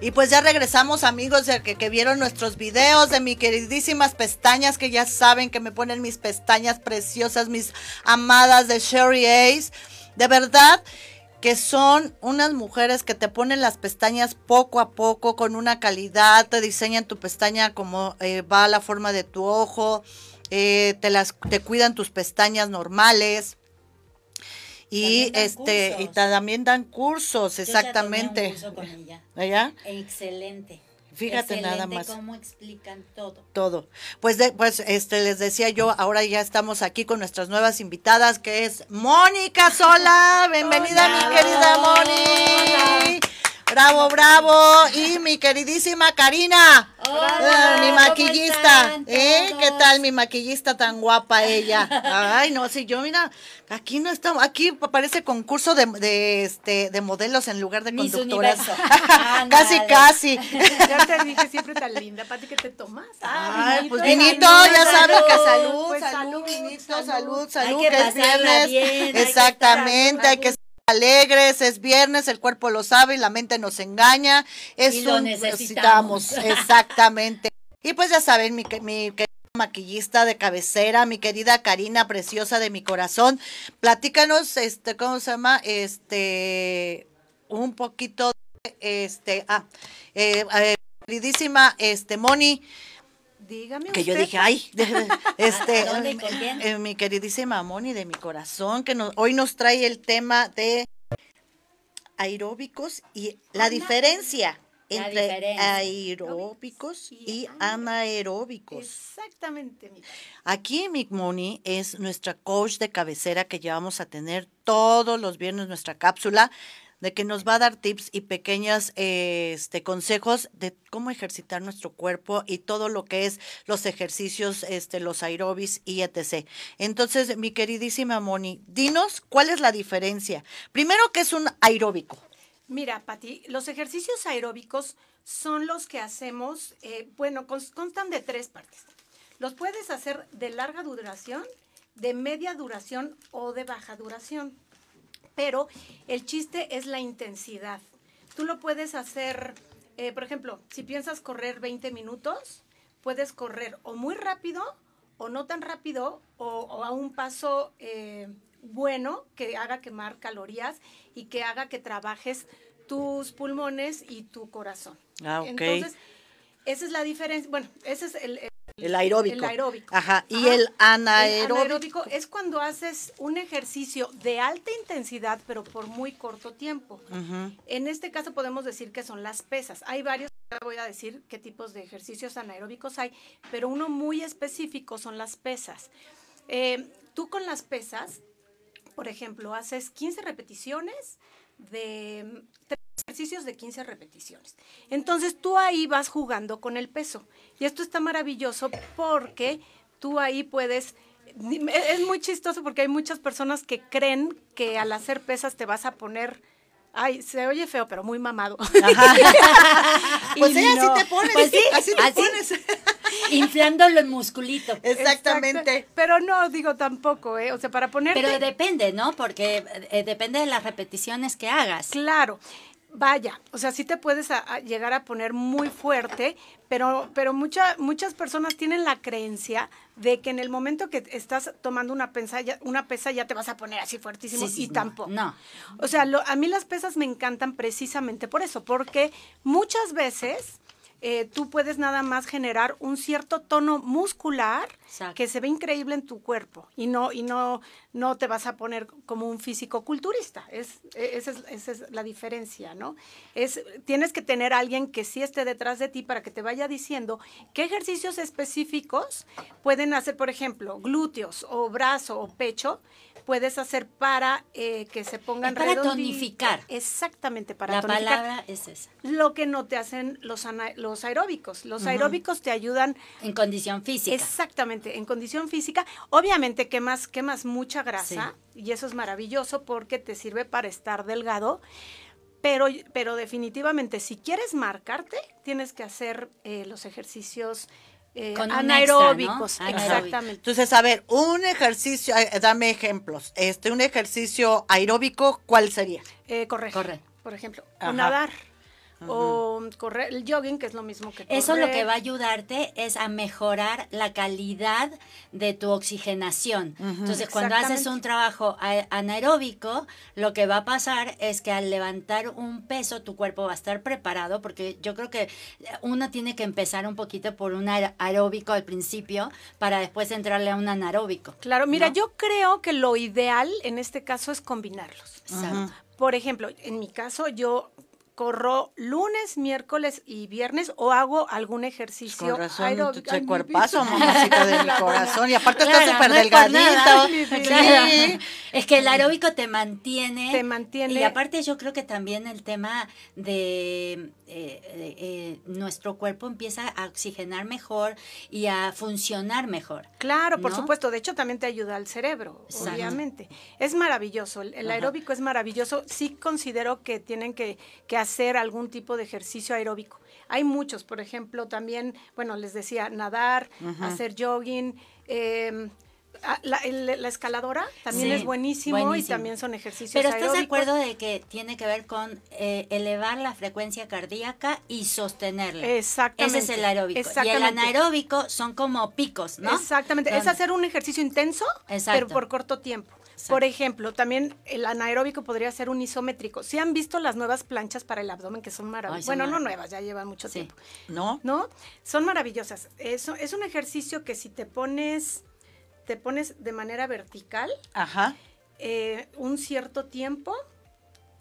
Y pues ya regresamos amigos que, que, vieron nuestros videos de mis queridísimas pestañas que ya saben que me ponen mis pestañas preciosas, mis amadas de Sherry Ace. De verdad que son unas mujeres que te ponen las pestañas poco a poco con una calidad, te diseñan tu pestaña como eh, va la forma de tu ojo, eh, te las te cuidan tus pestañas normales. Y este y también dan cursos, exactamente. ¿Allá? Excelente. Fíjate nada más. cómo explican todo. Todo. Pues, pues este les decía yo, ahora ya estamos aquí con nuestras nuevas invitadas, que es Mónica Sola. Bienvenida, mi querida Mónica. Bravo, bravo. Y mi queridísima Karina. Eh, mi maquillista. ¿Eh? ¿Qué tal mi maquillista tan guapa ella? Ay, no, si yo mira, aquí no estamos, aquí parece concurso de, de este de modelos en lugar de Miss conductoras. casi, casi. Ya te dije siempre tan linda, Pati, que te tomas. Ay, pues vinito, ya sabes que salud, pues salud, vinito, salud, salud, que, es viernes. Exactamente, hay que alegres, es viernes, el cuerpo lo sabe y la mente nos engaña. Es y lo necesitamos. exactamente. Y pues ya saben, mi, mi maquillista de cabecera, mi querida Karina, preciosa de mi corazón, platícanos, este, ¿cómo se llama? Este, un poquito, este, ah, eh, eh, queridísima, este, Moni, Dígame que yo dije, ay, este, eh, mi queridísima Moni de mi corazón, que hoy nos trae el tema de aeróbicos y la diferencia entre aeróbicos y, anaeróbicos. Exactamente. Aquí mi Moni es nuestra coach de cabecera que llevamos a tener todos los viernes nuestra cápsula de que nos va a dar tips y pequeños este, consejos de cómo ejercitar nuestro cuerpo y todo lo que es los ejercicios, este, los aerobis y etc. Entonces, mi queridísima Moni, dinos cuál es la diferencia. Primero, ¿qué es un aeróbico? Mira, Pati, los ejercicios aeróbicos son los que hacemos, eh, bueno, constan de tres partes. Los puedes hacer de larga duración, de media duración o de baja duración pero el chiste es la intensidad. Tú lo puedes hacer, eh, por ejemplo, si piensas correr 20 minutos, puedes correr o muy rápido o no tan rápido o, a un paso eh, bueno que haga quemar calorías y que haga que trabajes tus pulmones y tu corazón. Ah, Entonces, esa es la diferencia. Bueno, ese es el, el aeróbico. El aeróbico. Ajá. Y el anaeróbico. El anaeróbico es cuando haces un ejercicio de alta intensidad, pero por muy corto tiempo. En este caso podemos decir que son las pesas. Hay varios, voy a decir qué tipos de ejercicios anaeróbicos hay, pero uno muy específico son las pesas. Eh, tú con las pesas, por ejemplo, haces 15 repeticiones de ejercicios de 15 repeticiones. Entonces tú ahí vas jugando con el peso. Y esto está maravilloso porque tú ahí puedes... Es muy chistoso porque hay muchas personas que creen que al hacer pesas te vas a poner... Ay, se oye feo, pero muy mamado. pues sí, así te pones. Pues sí, así te pones. Inflándolo en musculito. Exactamente. Pero no, digo tampoco, ¿eh? O sea, para poner. Pero depende, ¿no? Porque eh, depende de las repeticiones que hagas. Claro vaya, o sea, sí te puedes llegar a poner muy fuerte, pero, pero muchas personas tienen la creencia de que en el momento que estás tomando una pesa ya, una pesa ya te vas a poner así fuertísimo y tampoco. No. O sea, a mí las pesas me encantan precisamente por eso, porque muchas veces eh, tú puedes nada más generar un cierto tono muscular que se ve increíble en tu cuerpo y no y no no te vas a poner como un físico culturista. Es, e, esa, es, la diferencia no es tienes que tener alguien que sí esté detrás de ti para que te vaya diciendo qué ejercicios específicos pueden hacer por ejemplo glúteos o brazo o pecho puedes hacer para eh, que se pongan es para tonificar. Exactamente, para La tonificar. palabra es esa. Lo que no te hacen los, los aeróbicos. Los aeróbicos te ayudan... En condición física. Exactamente, en condición física. Obviamente quemas, quemas mucha grasa y eso es maravilloso porque te sirve para estar delgado. Pero, pero definitivamente, si quieres marcarte, tienes que hacer eh, los ejercicios eh, anaeróbicos, exactamente. Entonces, a ver, un ejercicio, eh, dame ejemplos. Este, un ejercicio aeróbico, ¿cuál sería? Eh, correr. Por ejemplo, o nadar. O correr, el jogging, que es lo mismo que correr. Eso lo que va a ayudarte es a mejorar la calidad de tu oxigenación. Entonces, cuando haces un trabajo anaeróbico, lo que va a pasar es que al levantar un peso, tu cuerpo va a estar preparado, porque yo creo que uno tiene que empezar un poquito por un aeróbico al principio para después entrarle a un anaeróbico. Claro, mira, yo creo que lo ideal en este caso es combinarlos. Por ejemplo, en mi caso, yo corro lunes, miércoles y viernes o hago algún ejercicio Con razón, aeróbico. Tu cuerpazo, mamacita de mi corazón. Y aparte está súper delgadito. Es que el aeróbico te mantiene. Te mantiene. Y aparte yo creo que también el tema de eh, eh, nuestro cuerpo empieza a oxigenar mejor y a funcionar mejor. Claro, por supuesto. De hecho, también te ayuda al cerebro, obviamente. Es maravilloso. El, aeróbico es maravilloso. Sí considero que tienen que, hacer algún tipo de ejercicio aeróbico. Hay muchos, por ejemplo, también, bueno, les decía, nadar, hacer jogging. Eh, Ah, la, la, escaladora también es buenísimo, y también son ejercicios Pero estás de acuerdo de que tiene que ver con eh, elevar la frecuencia cardíaca y sostenerla. Exactamente. Ese es el aeróbico. Y el anaeróbico son como picos, ¿no? Exactamente. Es hacer un ejercicio intenso, pero por corto tiempo. Por ejemplo, también el anaeróbico podría ser un isométrico. Si han visto las nuevas planchas para el abdomen que son maravillosas. Bueno, no nuevas, ya llevan mucho tiempo. ¿No? ¿No? Son maravillosas. Eso es un ejercicio que si te pones te pones de manera vertical, Ajá. Eh, un cierto tiempo,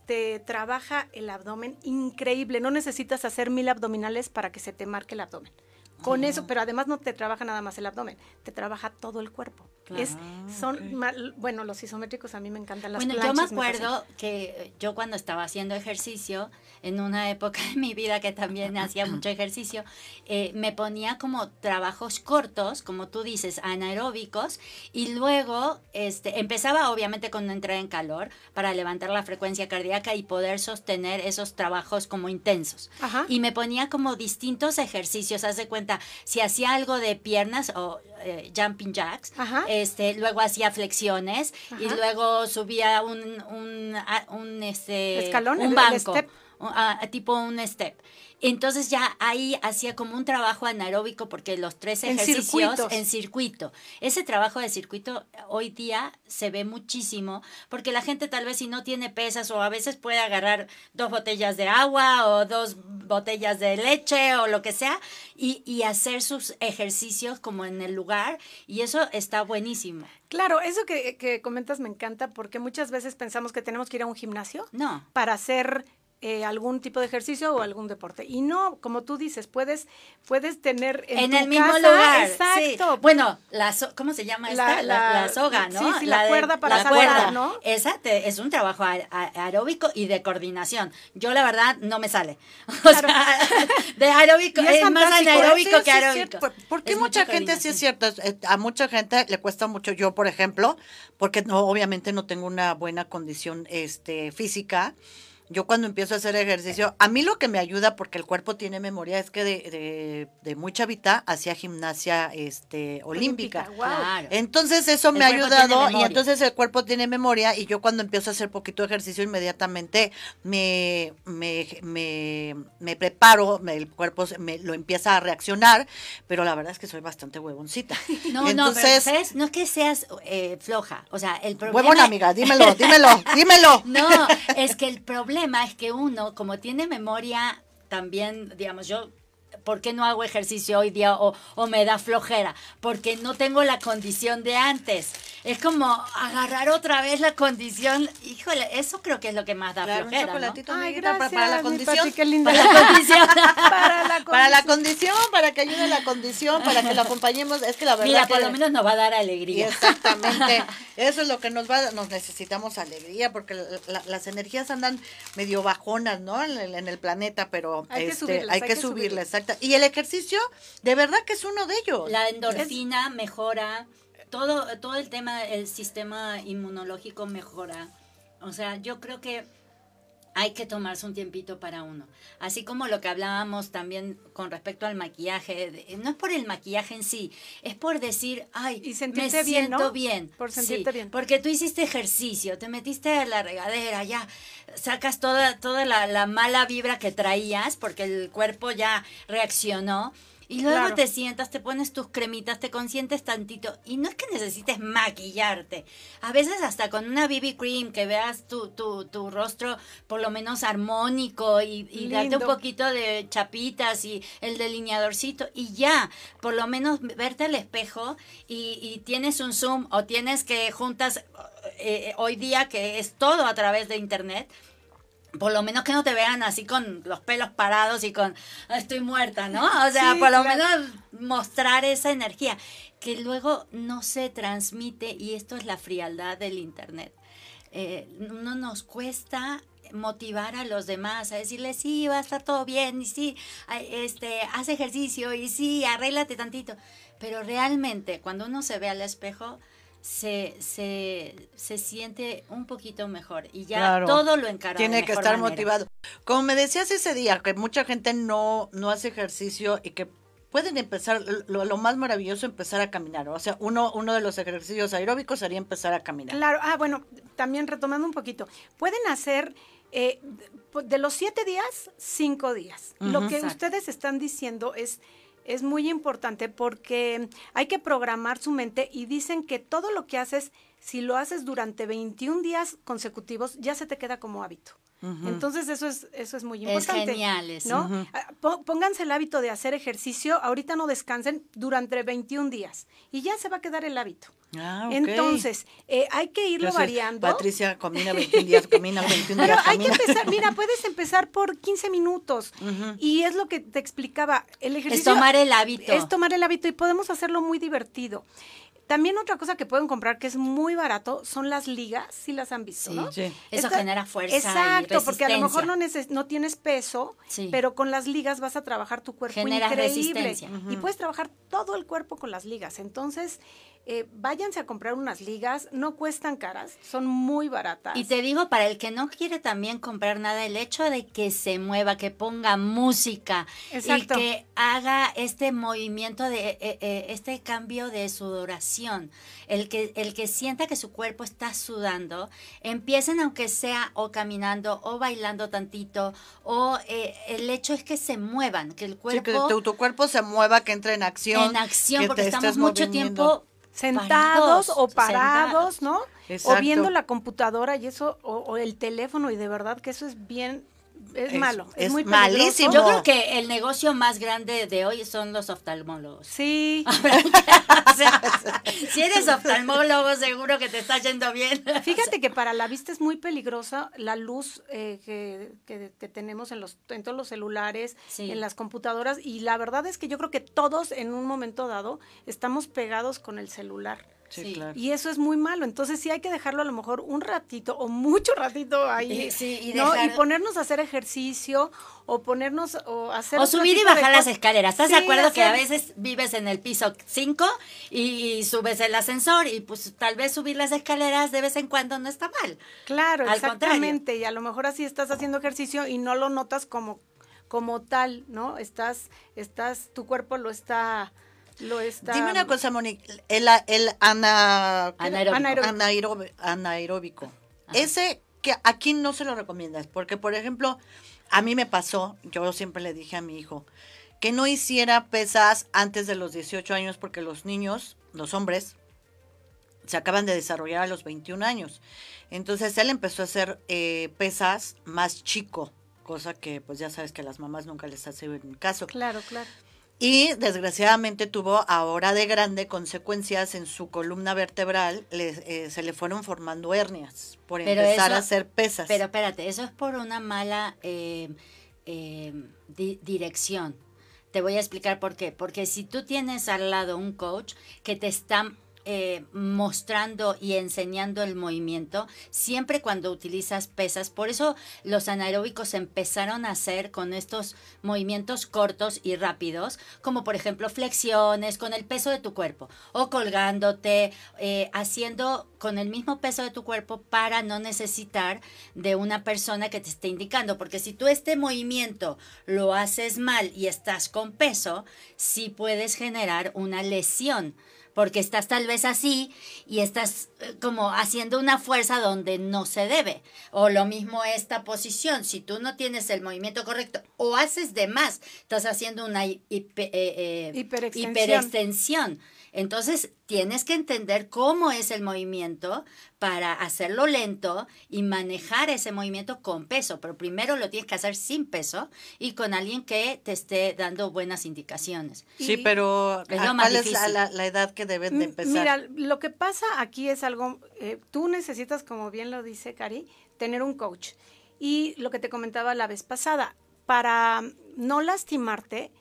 te trabaja el abdomen increíble. No necesitas hacer mil abdominales para que se te marque el abdomen. Con eso, pero además no te trabaja nada más el abdomen, te trabaja todo el cuerpo. Es, son, bueno, los isométricos a mí me encantan las Bueno, yo me acuerdo que yo cuando estaba haciendo ejercicio, en una época de mi vida que también hacía mucho ejercicio, eh, me ponía como trabajos cortos, como tú dices, anaeróbicos, y luego este, empezaba obviamente con una entrada en calor para levantar la frecuencia cardíaca y poder sostener esos trabajos como intensos. Y me ponía como distintos ejercicios, haz de cuenta, si hacía algo de piernas o eh, jumping jacks, este, luego hacía flexiones y luego subía un, un, un este, escalón, un banco tipo un step. Entonces ya ahí hacía como un trabajo anaeróbico porque los tres ejercicios en, circuito. Ese trabajo de circuito hoy día se ve muchísimo porque la gente tal vez si no tiene pesas o a veces puede agarrar dos botellas de agua o dos botellas de leche o lo que sea y, y hacer sus ejercicios como en el lugar y eso está buenísimo. Claro, eso que, que comentas me encanta porque muchas veces pensamos que tenemos que ir a un gimnasio no. para hacer eh, algún tipo de ejercicio o algún deporte. Y no, como tú dices, puedes, puedes tener en, el mismo lugar. Exacto. Bueno, la ¿cómo se llama esta? La, soga, ¿no? Sí, sí la, cuerda para saltar, ¿no? Esa es un trabajo aeróbico y de coordinación. Yo la verdad no me sale. O sea, de aeróbico es, más anaeróbico que aeróbico. porque mucha gente, sí es cierto, a mucha gente le cuesta mucho, yo por ejemplo, porque no, obviamente no tengo una buena condición este, física, yo cuando empiezo a hacer ejercicio, a mí lo que me ayuda, porque el cuerpo tiene memoria, es que de, de, de muy chavita hacía gimnasia este, olímpica. Entonces eso me ha ayudado y entonces el cuerpo tiene memoria y yo cuando empiezo a hacer poquito ejercicio inmediatamente me, me, me, me preparo, el cuerpo me, lo empieza a reaccionar, pero la verdad es que soy bastante huevoncita. No, entonces, no, no es que seas eh, floja, o sea, el problema... Huevona, amiga, dímelo, dímelo, dímelo. No, es que el problema es que uno, como tiene memoria también, digamos, yo ¿por qué no hago ejercicio hoy día o, me da flojera? Porque no tengo la condición de antes. Es como agarrar otra vez la condición. Híjole, eso creo que es lo que más da flojera. Un Ay, gracias, para, la condición. qué linda. Para la condición. para, la condición. para que ayude la condición, para que la acompañemos. Es que la verdad. Mira, por lo menos nos va a dar alegría. Exactamente. Eso es lo que nos va, nos necesitamos alegría, porque las energías andan medio bajonas, ¿no? En, el planeta, pero hay que este, subirlas. Hay, que, subirlas, y el ejercicio, de verdad que es uno de ellos. La endorfina mejora, todo, todo el tema, el sistema inmunológico mejora. O sea, yo creo que hay que tomarse un tiempito para uno. Así como lo que hablábamos también con respecto al maquillaje, no es por el maquillaje en sí, es por decir, ay, y me bien, siento bien. Por sentirte bien. Porque tú hiciste ejercicio, te metiste a la regadera, ya sacas toda, toda la, la mala vibra que traías porque el cuerpo ya reaccionó y luego te sientas, te pones tus cremitas, te consientes tantito. Y no es que necesites maquillarte. A veces hasta con una BB cream que veas tu, tu, tu rostro por lo menos armónico y, y darte un poquito de chapitas y el delineadorcito. Y ya, por lo menos verte al espejo y, y tienes un Zoom o tienes que juntas eh, hoy día que es todo a través de internet por lo menos que no te vean así con los pelos parados y con estoy muerta, ¿no? O sea, por lo menos mostrar esa energía que luego no se transmite y esto es la frialdad del internet. Eh, no nos cuesta motivar a los demás, a decirles, sí, va a estar todo bien, y sí, este, haz ejercicio, y sí, arréglate tantito. Pero realmente, cuando uno se ve al espejo, se, se, se siente un poquito mejor y ya todo lo encara. Tiene que estar motivado. Como me decías ese día, que mucha gente no, no hace ejercicio y que pueden empezar, lo, más maravilloso, empezar a caminar. O sea, uno, uno de los ejercicios aeróbicos sería empezar a caminar. Claro, ah, bueno, también retomando un poquito, pueden hacer... Eh, de los siete días, cinco días. lo que ustedes están diciendo es es muy importante porque hay que programar su mente y dicen que todo lo que haces, si lo haces durante 21 días consecutivos, ya se te queda como hábito. Entonces eso es eso es muy importante. Es genial eso. ¿no? Ah, pónganse el hábito de hacer ejercicio, ahorita no descansen durante 21 días y ya se va a quedar el hábito. Ah, Entonces, eh, hay que irlo variando. Patricia camina 21 días, camina 21 días. Pero hay que empezar, mira, puedes empezar por 15 minutos y es lo que te explicaba, el ejercicio. Es tomar el hábito. Es tomar el hábito y podemos hacerlo muy divertido. También otra cosa que pueden comprar que es muy barato son las ligas, si las han visto, ¿no? Sí. Eso genera fuerza. Exacto, porque a lo mejor no, no tienes peso, pero con las ligas vas a trabajar tu cuerpo increíble. Resistencia. Y puedes trabajar todo el cuerpo con las ligas. Entonces, eh, váyanse a comprar unas ligas, no cuestan caras, son muy baratas. Y te digo, para el que no quiere también comprar nada, el hecho de que se mueva, que ponga música y que haga este movimiento de eh, eh, este cambio de sudoración, el que, el que sienta que su cuerpo está sudando, empiecen aunque sea o caminando o bailando tantito, o el hecho es que se muevan, que el cuerpo... que tu, cuerpo se mueva, que entre en acción. En acción, porque estamos mucho tiempo sentados o parados, ¿no? O viendo la computadora y eso, o, el teléfono, y de verdad que eso es bien es, malo, es, muy malísimo. Yo creo que el negocio más grande de hoy son los oftalmólogos. Sí. si eres oftalmólogo, seguro que te está yendo bien. Fíjate que para la vista es muy peligrosa la luz eh, que, tenemos en, los, en todos los celulares, en las computadoras, y la verdad es que yo creo que todos en un momento dado estamos pegados con el celular. Sí, Claro. Y eso es muy malo. Entonces sí hay que dejarlo a lo mejor un ratito o mucho ratito ahí. y, ¿no? y ponernos a hacer ejercicio o ponernos o hacer... O subir y bajar las escaleras. ¿Estás de acuerdo que a veces vives en el piso 5 y, subes el ascensor y pues tal vez subir las escaleras de vez en cuando no está mal? Claro, exactamente. Y a lo mejor así estás haciendo ejercicio y no lo notas como como tal, ¿no? Estás, estás, tu cuerpo lo está lo está... Dime una cosa, Monique, el, el ana, anaeróbico. Ese que aquí no se lo recomiendas, porque por ejemplo, a mí me pasó, yo siempre le dije a mi hijo, que no hiciera pesas antes de los 18 años, porque los niños, los hombres, se acaban de desarrollar a los 21 años. Entonces él empezó a hacer eh, pesas más chico, cosa que pues ya sabes que a las mamás nunca les hace caso. Claro, claro. Y desgraciadamente tuvo ahora de grande consecuencias en su columna vertebral, eh, se le fueron formando hernias por empezar a hacer pesas. Pero espérate, eso es por una mala eh, eh, dirección. Te voy a explicar por qué. Porque si tú tienes al lado un coach que te está eh, mostrando y enseñando el movimiento siempre cuando utilizas pesas. Por eso los anaeróbicos empezaron a hacer con estos movimientos cortos y rápidos, como por ejemplo flexiones con el peso de tu cuerpo o colgándote, eh, haciendo con el mismo peso de tu cuerpo para no necesitar de una persona que te esté indicando. Porque si tú este movimiento lo haces mal y estás con peso, sí puedes generar una lesión porque estás tal vez así y estás eh, como haciendo una fuerza donde no se debe. O lo mismo esta posición, si tú no tienes el movimiento correcto o haces de más, estás haciendo una eh, eh, hiperextensión. Entonces, tienes que entender cómo es el movimiento para hacerlo lento y manejar ese movimiento con peso. Pero primero lo tienes que hacer sin peso y con alguien que te esté dando buenas indicaciones. Sí, pero ¿cuál es la, edad que deben de empezar? Mira, lo que pasa aquí es algo, eh, tú necesitas, como bien lo dice Cari, tener un coach. Y lo que te comentaba la vez pasada, para no lastimarte,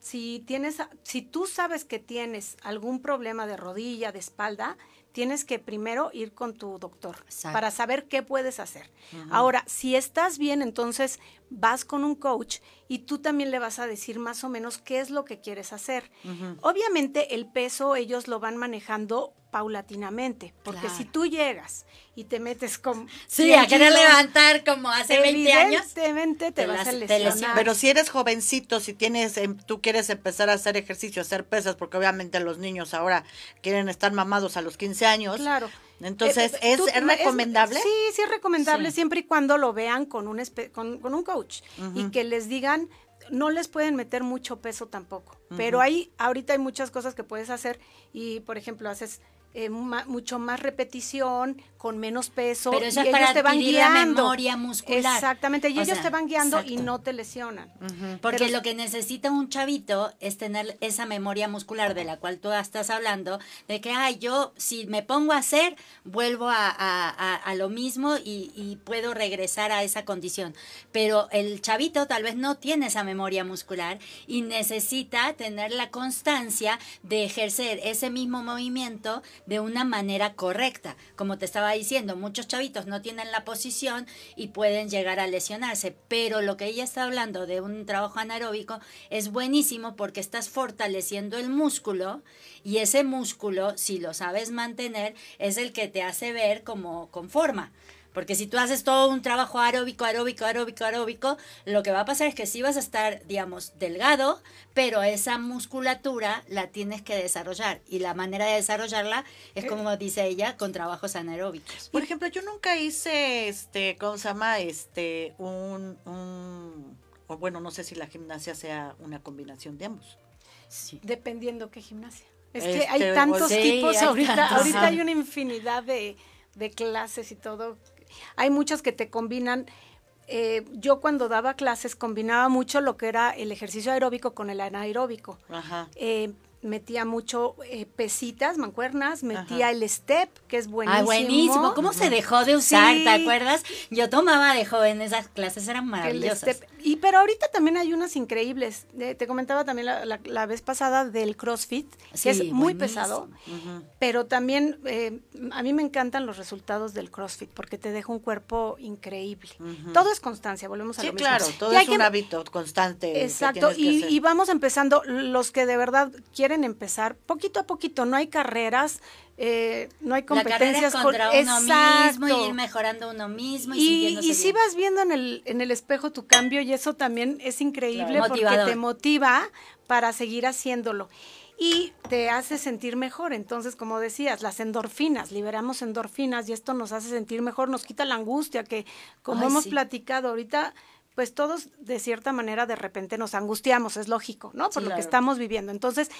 si tienes, si tú sabes que tienes algún problema de rodilla, de espalda, tienes que primero ir con tu doctor para saber qué puedes hacer. Ahora, si estás bien, entonces vas con un coach y tú también le vas a decir más o menos qué es lo que quieres hacer. Obviamente el peso ellos lo van manejando paulatinamente, porque si tú llegas y te metes con... Sí, a querer levantar como hace 20 años. Evidentemente te, vas a lesionar. Pero si eres jovencito, si tienes, em, tú quieres empezar a hacer ejercicio, hacer pesas, porque obviamente los niños ahora quieren estar mamados a los 15 años. Claro. Entonces, eh, ¿es, recomendable? sí, sí es recomendable siempre y cuando lo vean con un, con, un coach y que les digan, no les pueden meter mucho peso tampoco, pero hay, ahorita hay muchas cosas que puedes hacer y, por ejemplo, haces eh, mucho más repetición, con menos peso. Pero eso y es ellos te van guiando. la memoria muscular. Exactamente, y ellos te van guiando y no te lesionan. Porque lo que necesita un chavito es tener esa memoria muscular de la cual tú estás hablando, de que, ay, yo si me pongo a hacer, vuelvo a, a, lo mismo y, y, puedo regresar a esa condición. Pero el chavito tal vez no tiene esa memoria muscular y necesita tener la constancia de ejercer ese mismo movimiento de una manera correcta. Como te estaba diciendo, muchos chavitos no tienen la posición y pueden llegar a lesionarse, pero lo que ella está hablando de un trabajo anaeróbico es buenísimo porque estás fortaleciendo el músculo y ese músculo, si lo sabes mantener, es el que te hace ver como con forma. Porque si tú haces todo un trabajo aeróbico, aeróbico, aeróbico, aeróbico, lo que va a pasar es que sí vas a estar, digamos, delgado, pero esa musculatura la tienes que desarrollar. Y la manera de desarrollarla es como dice ella, con trabajos anaeróbicos. Por ejemplo, yo nunca hice, este, ¿cómo se llama? Este, un, o bueno, no sé si la gimnasia sea una combinación de ambos. Sí. Dependiendo qué gimnasia. Es que hay este, tantos tipos ahorita, ahorita hay una infinidad de, de clases y todo hay muchos que te combinan. Eh, yo cuando daba clases combinaba mucho lo que era el ejercicio aeróbico con el anaeróbico. Ajá. Eh, metía mucho eh, pesitas, mancuernas, metía el step, que es buenísimo. Ah, buenísimo. ¿Cómo se dejó de usar? ¿Te acuerdas? Yo tomaba de joven esas clases, eran maravillosas. Y pero ahorita también hay unas increíbles. te comentaba también la, vez pasada del CrossFit, que es muy pesado, pero también eh, a mí me encantan los resultados del CrossFit porque te deja un cuerpo increíble. Todo es constancia, volvemos a lo mismo. claro, todo es un hábito constante. Exacto, y, y vamos empezando, los que de verdad quieren empezar, poquito a poquito, no hay carreras, eh, no hay competencias la contra uno mismo y ir mejorando uno mismo y, y, si vas viendo en el en el espejo tu cambio y eso también es increíble porque te motiva para seguir haciéndolo. Y te hace sentir mejor. Entonces, como decías, las endorfinas, liberamos endorfinas y esto nos hace sentir mejor, nos quita la angustia que, como hemos platicado ahorita, pues todos de cierta manera de repente nos angustiamos, es lógico, ¿no? Por lo que estamos viviendo. Entonces,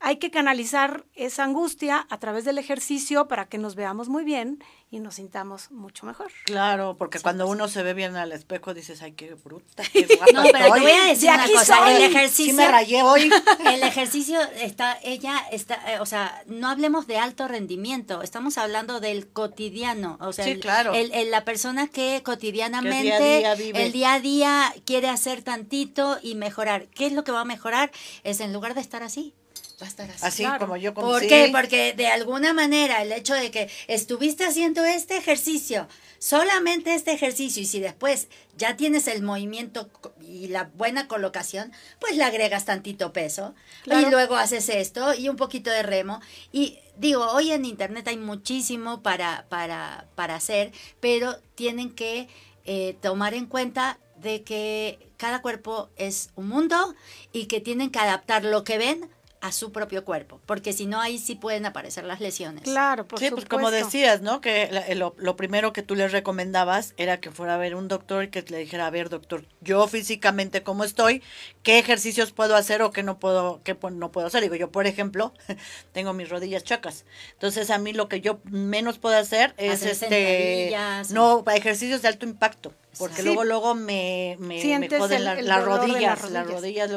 hay que canalizar esa angustia a través del ejercicio para que nos veamos muy bien y nos sintamos mucho mejor. Claro, porque cuando uno se ve bien al espejo dices, ay, qué bruta, No, pero te voy a decir una cosa, el ejercicio... me rayé hoy. El ejercicio está, ella está, eh, o sea, no hablemos de alto rendimiento, estamos hablando del cotidiano, o sea, claro. el, la persona que cotidianamente, el día a día quiere hacer tantito y mejorar. ¿Qué es lo que va a mejorar? Es en lugar de estar así, va a estar así. Así como yo ¿Por qué? Porque de alguna manera el hecho de que estuviste haciendo este ejercicio, solamente este ejercicio, y si después ya tienes el movimiento y la buena colocación, pues le agregas tantito peso y luego haces esto y un poquito de remo. Y digo, hoy en internet hay muchísimo para, para, para hacer, pero tienen que eh, tomar en cuenta de que cada cuerpo es un mundo y que tienen que adaptar lo que ven a su propio cuerpo, porque si no ahí sí pueden aparecer las lesiones. Claro, por sí, pues como decías, ¿no? Que lo, lo, primero que tú les recomendabas era que fuera a ver un doctor y que le dijera, a ver, doctor, yo físicamente cómo estoy, qué ejercicios puedo hacer o qué no puedo, qué no puedo hacer. Digo, yo, por ejemplo, tengo mis rodillas chacas. Entonces, a mí lo que yo menos puedo hacer es este no ejercicios de alto impacto porque luego luego me, me, me joden las, rodillas, las rodillas,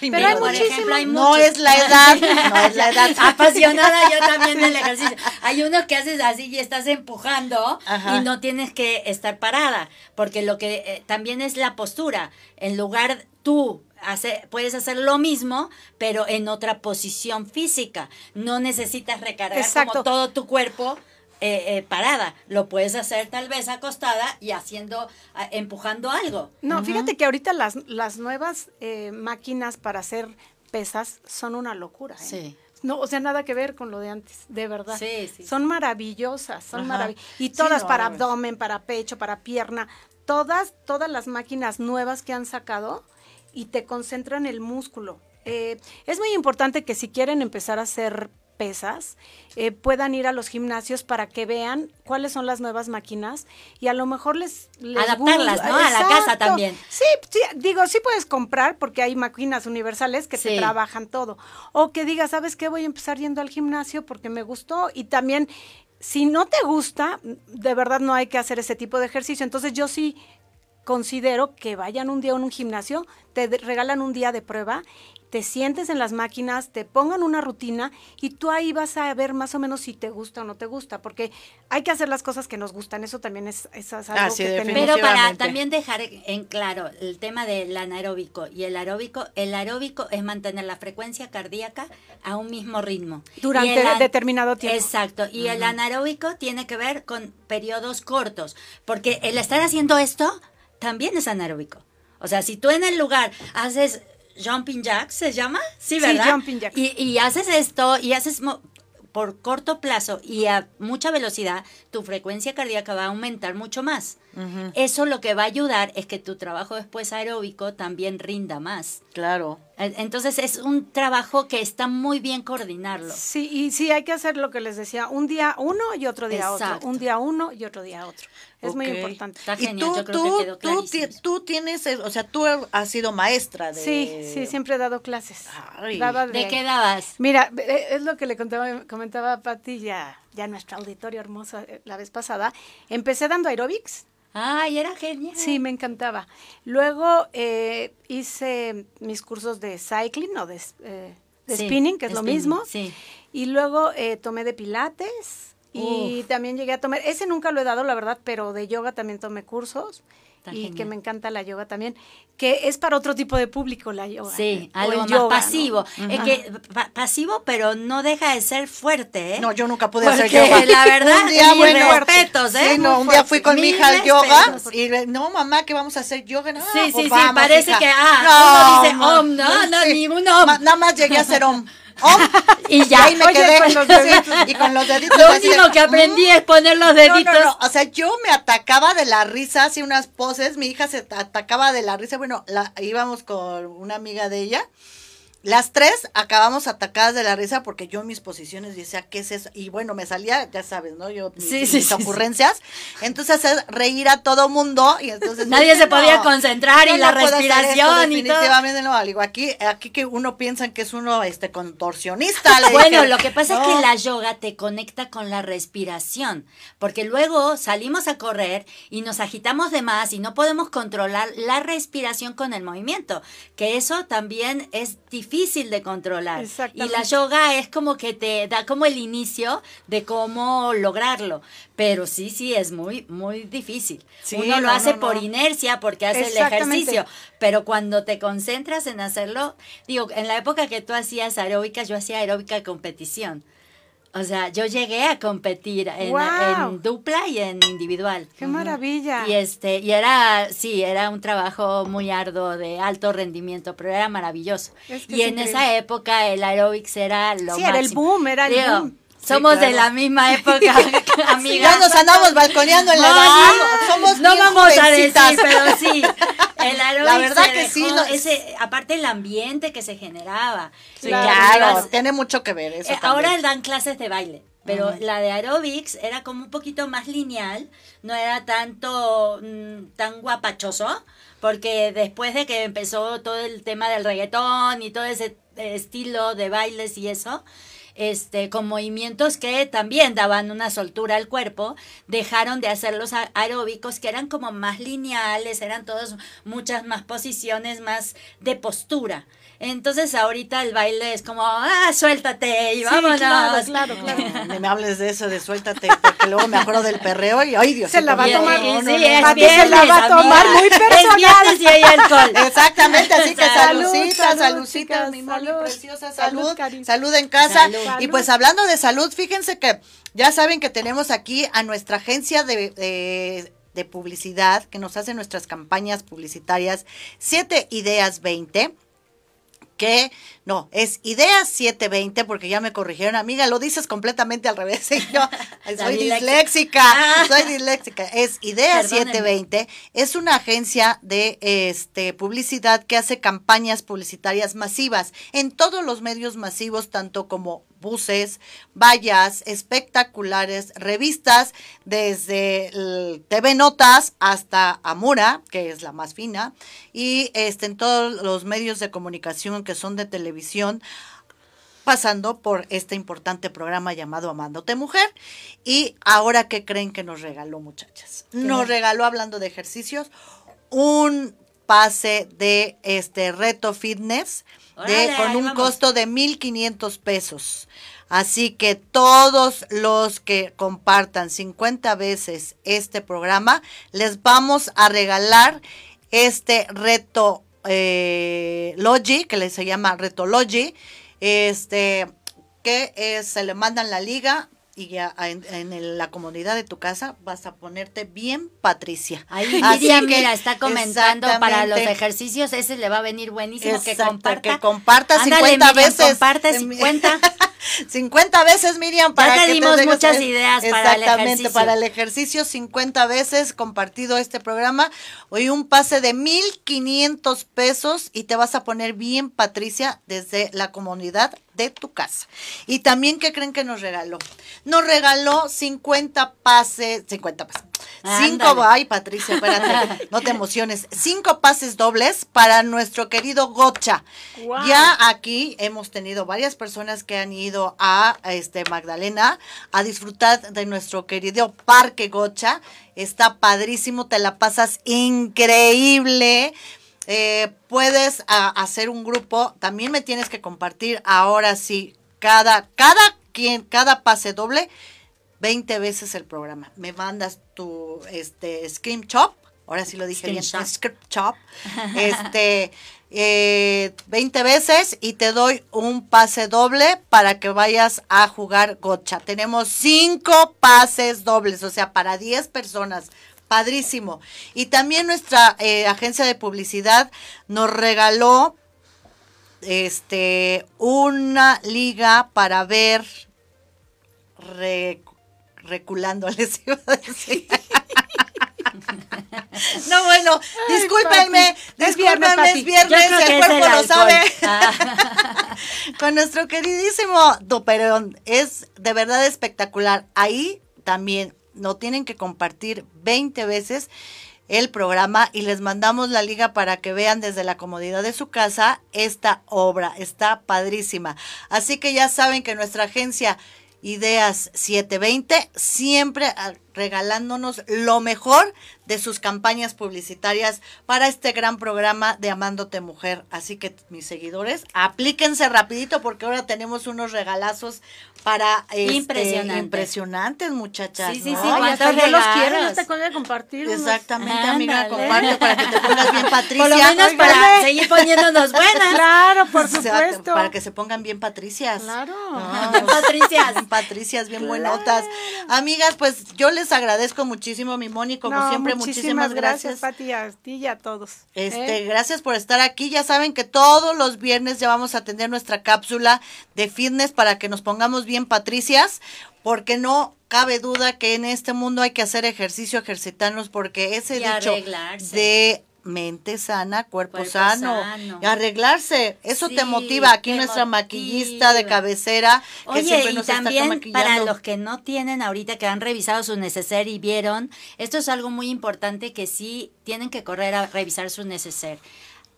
Pero hay muchísimos. no es la edad, no es la edad. Apasionada yo también del ejercicio. Hay uno que haces así y estás empujando y no tienes que estar parada, porque lo que eh, también es la postura. En lugar tú Hace, puedes hacer lo mismo, pero en otra posición física. No necesitas recargar como todo tu cuerpo eh, eh, parada, lo puedes hacer tal vez acostada y haciendo, empujando algo. No, fíjate que ahorita las, las nuevas eh, máquinas para hacer pesas son una locura. Sí. No, o sea, nada que ver con lo de antes, de verdad. Sí, sí. Son maravillosas, son maravillosas. Y todas para abdomen, para pecho, para pierna, todas, todas las máquinas nuevas que han sacado y te concentran el músculo. es muy importante que si quieren empezar a hacer pesas, eh, puedan ir a los gimnasios para que vean cuáles son las nuevas máquinas y a lo mejor les... Adaptarlas, ¿no? A la casa también. Sí, sí, digo, sí puedes comprar porque hay máquinas universales que te trabajan todo. O que digas, ¿sabes qué? Voy a empezar yendo al gimnasio porque me gustó y también... Si no te gusta, de verdad no hay que hacer ese tipo de ejercicio. Entonces yo sí considero que vayan un día a un gimnasio, te regalan un día de prueba te sientes en las máquinas, te pongan una rutina y tú ahí vas a ver más o menos si te gusta o no te gusta, porque hay que hacer las cosas que nos gustan, eso también es, algo ah, que tenemos. Pero para también dejar en claro el tema del anaeróbico y el aeróbico, el aeróbico es mantener la frecuencia cardíaca a un mismo ritmo. Durante determinado tiempo. Exacto, y el anaeróbico tiene que ver con periodos cortos, porque el estar haciendo esto también es anaeróbico. O sea, si tú en el lugar haces jumping jacks, ¿se llama? Sí, ¿verdad? Sí, jumping jacks. Y, y haces esto y haces por corto plazo y a mucha velocidad, tu frecuencia cardíaca va a aumentar mucho más. Eso lo que va a ayudar es que tu trabajo después aeróbico también rinda más. Claro. Entonces es un trabajo que está muy bien coordinarlo. Sí, y sí hay que hacer lo que les decía, un día uno y otro día otro, un día uno y otro día otro. Es muy importante. Está genial, yo creo que quedó tú, tú, tienes, o sea, tú has sido maestra de... Sí, sí, siempre he dado clases. de, qué dabas? Mira, e, es lo que le contaba, comentaba a Pati ya, ya nuestro auditorio hermoso eh, la vez pasada. Empecé dando aerobics Ay, era genial. Sí, me encantaba. Luego eh, hice mis cursos de cycling o de, eh, spinning, que es lo mismo. Sí. Y luego eh, tomé de pilates y también llegué a tomar, ese nunca lo he dado, la verdad, pero de yoga también tomé cursos y que me encanta la yoga también, que es para otro tipo de público la yoga. Sí, algo más pasivo. Es que pasivo, pero no deja de ser fuerte, ¿eh? No, yo nunca pude hacer yoga. la verdad, un día, bueno, respetos, ¿eh? Sí, no, un día fui con mi hija al yoga y no, mamá, que vamos a hacer yoga. No, sí, pues sí, sí, parece que, ah, uno dice om, no, no, ni un om. Nada más llegué a hacer om. Oh, y ya. Y me quedé con los deditos. y con los deditos. Lo único que aprendí es poner los deditos. No, no, O sea, yo me atacaba de la risa, hacía unas poses. Mi hija se atacaba de la risa. Bueno, la, íbamos con una amiga de ella. Las tres acabamos atacadas de la risa porque yo en mis posiciones decía, ¿qué es eso? Y bueno, me salía, ya sabes, ¿no? Yo, mis, ocurrencias. Entonces, reír a todo mundo y entonces... Nadie se podía concentrar y la respiración y todo. Definitivamente no, digo, aquí, aquí que uno piensa que es uno este contorsionista. bueno, lo que pasa es que la yoga te conecta con la respiración, porque luego salimos a correr y nos agitamos de más y no podemos controlar la respiración con el movimiento, que eso también es difícil difícil de controlar. Y la yoga es como que te da como el inicio de cómo lograrlo. Pero sí, sí, es muy, muy difícil. Uno lo hace por inercia porque hace el ejercicio. Pero cuando te concentras en hacerlo, digo, en la época que tú hacías aeróbica, yo hacía aeróbica competición. O sea, yo llegué a competir en, dupla y en individual. ¡Qué maravilla! Y este, y era, sí, era un trabajo muy arduo de alto rendimiento, pero era maravilloso. y en esa época el aerobics era lo sí, era el boom, era el boom. Somos de la misma época, amiga. ya nos andamos balconeando en la edad. Somos no vamos a decir, pero sí. El la verdad que sí. ese, aparte el ambiente que se generaba. Claro, tiene mucho que ver eso. Eh, ahora dan clases de baile. Pero la de aerobics era como un poquito más lineal, no era tanto mm, tan guapachoso, porque después de que empezó todo el tema del reggaetón y todo ese estilo de bailes y eso, este, con movimientos que también daban una soltura al cuerpo, dejaron de hacer los aeróbicos que eran como más lineales, eran todos muchas más posiciones, más de postura. Entonces ahorita el baile es como, ah, suéltate y vámonos. Claro, claro, claro. Ni me hables de eso, de suéltate, porque luego me acuerdo del perreo y, ay Dios. Se la va a tomar, sí, se la va a tomar muy personal. y hay alcohol. Exactamente, así que saludcita, saludcita, mi Moli preciosa, salud, salud, en casa. Y pues hablando de salud, fíjense que ya saben que tenemos aquí a nuestra agencia de, de publicidad que nos hace nuestras campañas publicitarias, 7 Ideas 20 que no, es idea 720 porque ya me corrigieron, amiga, lo dices completamente al revés. yo soy disléxica, ah. soy disléxica. Es idea 720, es una agencia de este publicidad que hace campañas publicitarias masivas en todos los medios masivos, tanto como buses, vallas espectaculares, revistas desde TV Notas hasta Amura, que es la más fina, y este, en todos los medios de comunicación que son de televisión pasando por este importante programa llamado Amándote Mujer. Y ahora, ¿qué creen que nos regaló, muchachas? Nos regaló, hablando de ejercicios, un pase de este reto fitness de, con un costo de 1.500 pesos. Así que todos los que compartan 50 veces este programa, les vamos a regalar este reto eh, Logi, que le se llama reto Logi, este, que se le mandan la liga, y ya en, la comunidad de tu casa vas a ponerte bien Patricia. Ahí Miriam, mira, está comentando para los ejercicios, ese le va a venir buenísimo que comparta. Que comparta 50 veces. Comparte 50. 50 veces, Miriam, para ya te dimos muchas ideas para el ejercicio. para el ejercicio, 50 veces compartido este programa. Hoy un pase de 1500 pesos y te vas a poner bien, Patricia, desde la comunidad de tu casa. Y también, ¿qué creen que nos regaló? Nos regaló 50 pases, 50 pases. Cinco, ay Patricia, espérate, no te emociones. Cinco pases dobles para nuestro querido Gocha. Ya aquí hemos tenido varias personas que han ido a este Magdalena a disfrutar de nuestro querido Parque Gocha. Está padrísimo, te la pasas increíble. Eh, puedes hacer un grupo, también me tienes que compartir ahora sí, cada, cada quien, cada pase doble, 20 veces el programa. Me mandas tu este Scream Chop, ahora sí lo dije bien, Scream Chop, este, eh, 20 veces y te doy un pase doble para que vayas a jugar gocha. Tenemos cinco pases dobles, o sea, para 10 personas. Padrísimo. Y también nuestra eh, agencia de publicidad nos regaló este una liga para ver reculando, les iba a decir. No, bueno, discúlpenme, discúlpenme, es viernes, el cuerpo lo sabe. Ah. Con nuestro queridísimo Doperón, es de verdad espectacular. Ahí también no tienen que compartir 20 veces el programa y les mandamos la liga para que vean desde la comodidad de su casa esta obra. Está padrísima. Así que ya saben que nuestra agencia Ideas 720 siempre regalándonos lo mejor de sus campañas publicitarias para este gran programa de Amándote Mujer. Así que mis seguidores, aplíquense rapidito porque ahora tenemos unos regalazos para este, Impresionante. impresionantes, muchachas. Sí, sí, ¿no? sí, Ay, ¿cuántos hasta yo los regalos? quiero, hasta con de compartir. Exactamente, amiga, Ándale. comparte para que te pongas bien Patricia. Por lo menos Oigan, para seguir poniéndonos buenas. Claro, por supuesto. Para que se pongan bien Patricias. Claro. No, Patricias. bien Patricias, bien buenotas. Amigas, pues yo les agradezco muchísimo, mi Moni, como No, siempre, muchísimas gracias. Pati, a ti y a todos. Este, ¿eh? gracias por estar aquí. Ya saben que todos los viernes ya vamos a tener nuestra cápsula de fitness para que nos pongamos bien patricias, porque no cabe duda que en este mundo hay que hacer ejercicio, ejercitarnos, porque ese Y dicho arreglarse. de mente sana, cuerpo, Cuerpo sano, arreglarse, eso te motiva. Aquí te nuestra maquillista de cabecera, que Oye, siempre y nos está también para maquillando. los que no tienen ahorita, que han revisado su neceser y vieron, esto es algo muy importante que sí tienen que correr a revisar su neceser.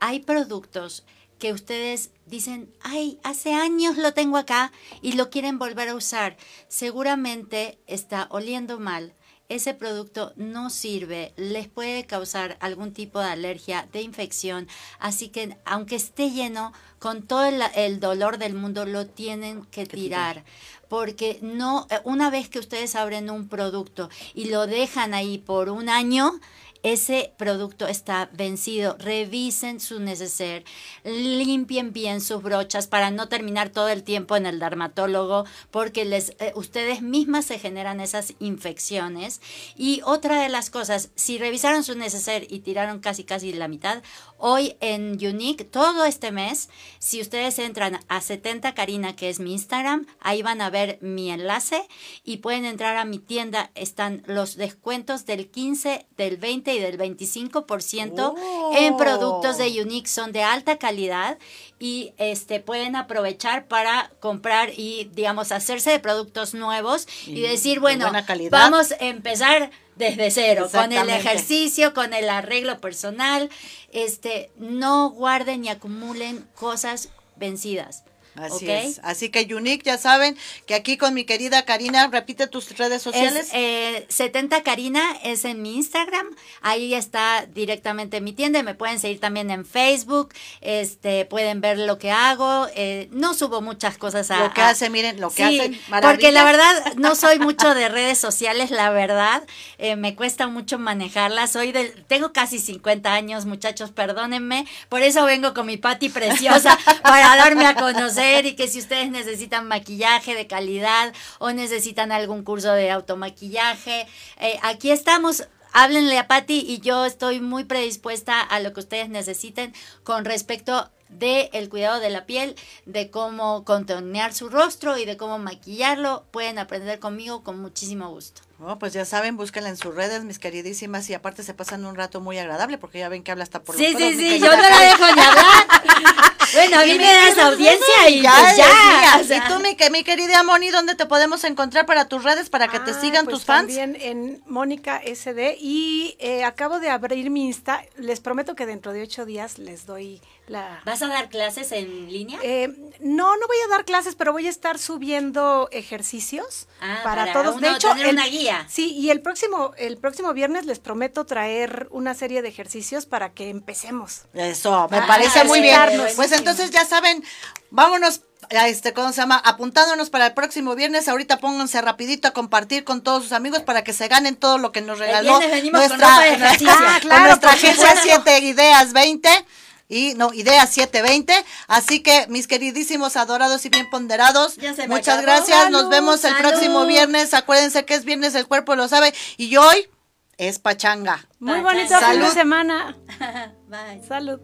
Hay productos que ustedes dicen, ay, hace años lo tengo acá y lo quieren volver a usar. Seguramente está oliendo mal. Ese producto no sirve, les puede causar algún tipo de alergia, de infección, así que aunque esté lleno, con todo el, el dolor del mundo lo tienen que tirar. Porque no eh, una vez que ustedes abren un producto y lo dejan ahí por un año ese producto está vencido. Revisen su neceser, limpien bien sus brochas para no terminar todo el tiempo en el dermatólogo, porque les, eh, ustedes mismas se generan esas infecciones. Y otra de las cosas, si revisaron su neceser y tiraron casi casi la mitad, hoy en Unique, todo este mes, si ustedes entran a 70 Karina, que es mi Instagram, ahí van a ver mi enlace y pueden entrar a mi tienda. Están los descuentos del 15, del 20 y del 25% en productos de Unique. Son de alta calidad y este pueden aprovechar para comprar y, digamos, hacerse de productos nuevos y, Y decir, de bueno, vamos a empezar desde cero, con el ejercicio, con el arreglo personal, este, no guarden y acumulen cosas vencidas. Así es. Así que Unique, ya saben que aquí con mi querida Karina, repite tus redes sociales. Es, eh, 70 Karina es en mi Instagram, ahí está directamente mi tienda, me pueden seguir también en Facebook, este, pueden ver lo que hago, eh, no subo muchas cosas a... lo que a- hace, miren, lo que Sí, hacen. porque la verdad no soy mucho de redes sociales, la verdad, eh, me cuesta mucho manejarlas. Soy del, tengo casi 50 años, muchachos, perdónenme, por eso vengo con mi Pati preciosa para darme a conocer y que si ustedes necesitan maquillaje de calidad o necesitan algún curso de automaquillaje, eh, aquí estamos. Háblenle a Patti y yo estoy muy predispuesta a lo que ustedes necesiten con respecto de el cuidado de la piel, de cómo contornear su rostro y de cómo maquillarlo. Pueden aprender conmigo con muchísimo gusto. Oh, pues ya saben, búsquenla en sus redes, mis queridísimas, y aparte se pasan un rato muy agradable, porque ya ven que habla hasta por los Sí, codos, sí, mi sí, yo no la dejo ni hablar. Bueno, a mí mi me das audiencia y ya, pues ya. decía. o sea. Y tú, mi, que- mi querida Moni, ¿dónde te podemos encontrar para tus redes, para que te Ah, sigan pues tus fans? También en Mónica SD y eh, acabo de abrir mi Insta. Les prometo que dentro de ocho días les doy la... ¿Vas a dar clases en línea? Eh, no, no voy a dar clases, pero voy a estar subiendo ejercicios Ah, para, para todos. de uno hecho, tener el- una guía. Sí, y el próximo, el próximo viernes les prometo traer una serie de ejercicios para que empecemos. Eso, me Ah, parece muy bien. Pues entonces ya saben, vámonos, a este, ¿cómo se llama? Apuntándonos para el próximo viernes. Ahorita pónganse rapidito a compartir con todos sus amigos para que se ganen todo lo que nos regaló venimos con nuestra, de con Ah, claro, nuestra agencia supuesto. 7 Ideas 20. Y no, Ideas 720. Así que, mis queridísimos adorados y bien ponderados, muchas gracias. Nos Salud, vemos el salud. próximo viernes. Acuérdense que es viernes, el cuerpo lo sabe. Y hoy es pachanga. Muy bonito fin de Salud. semana. Bye. Salud.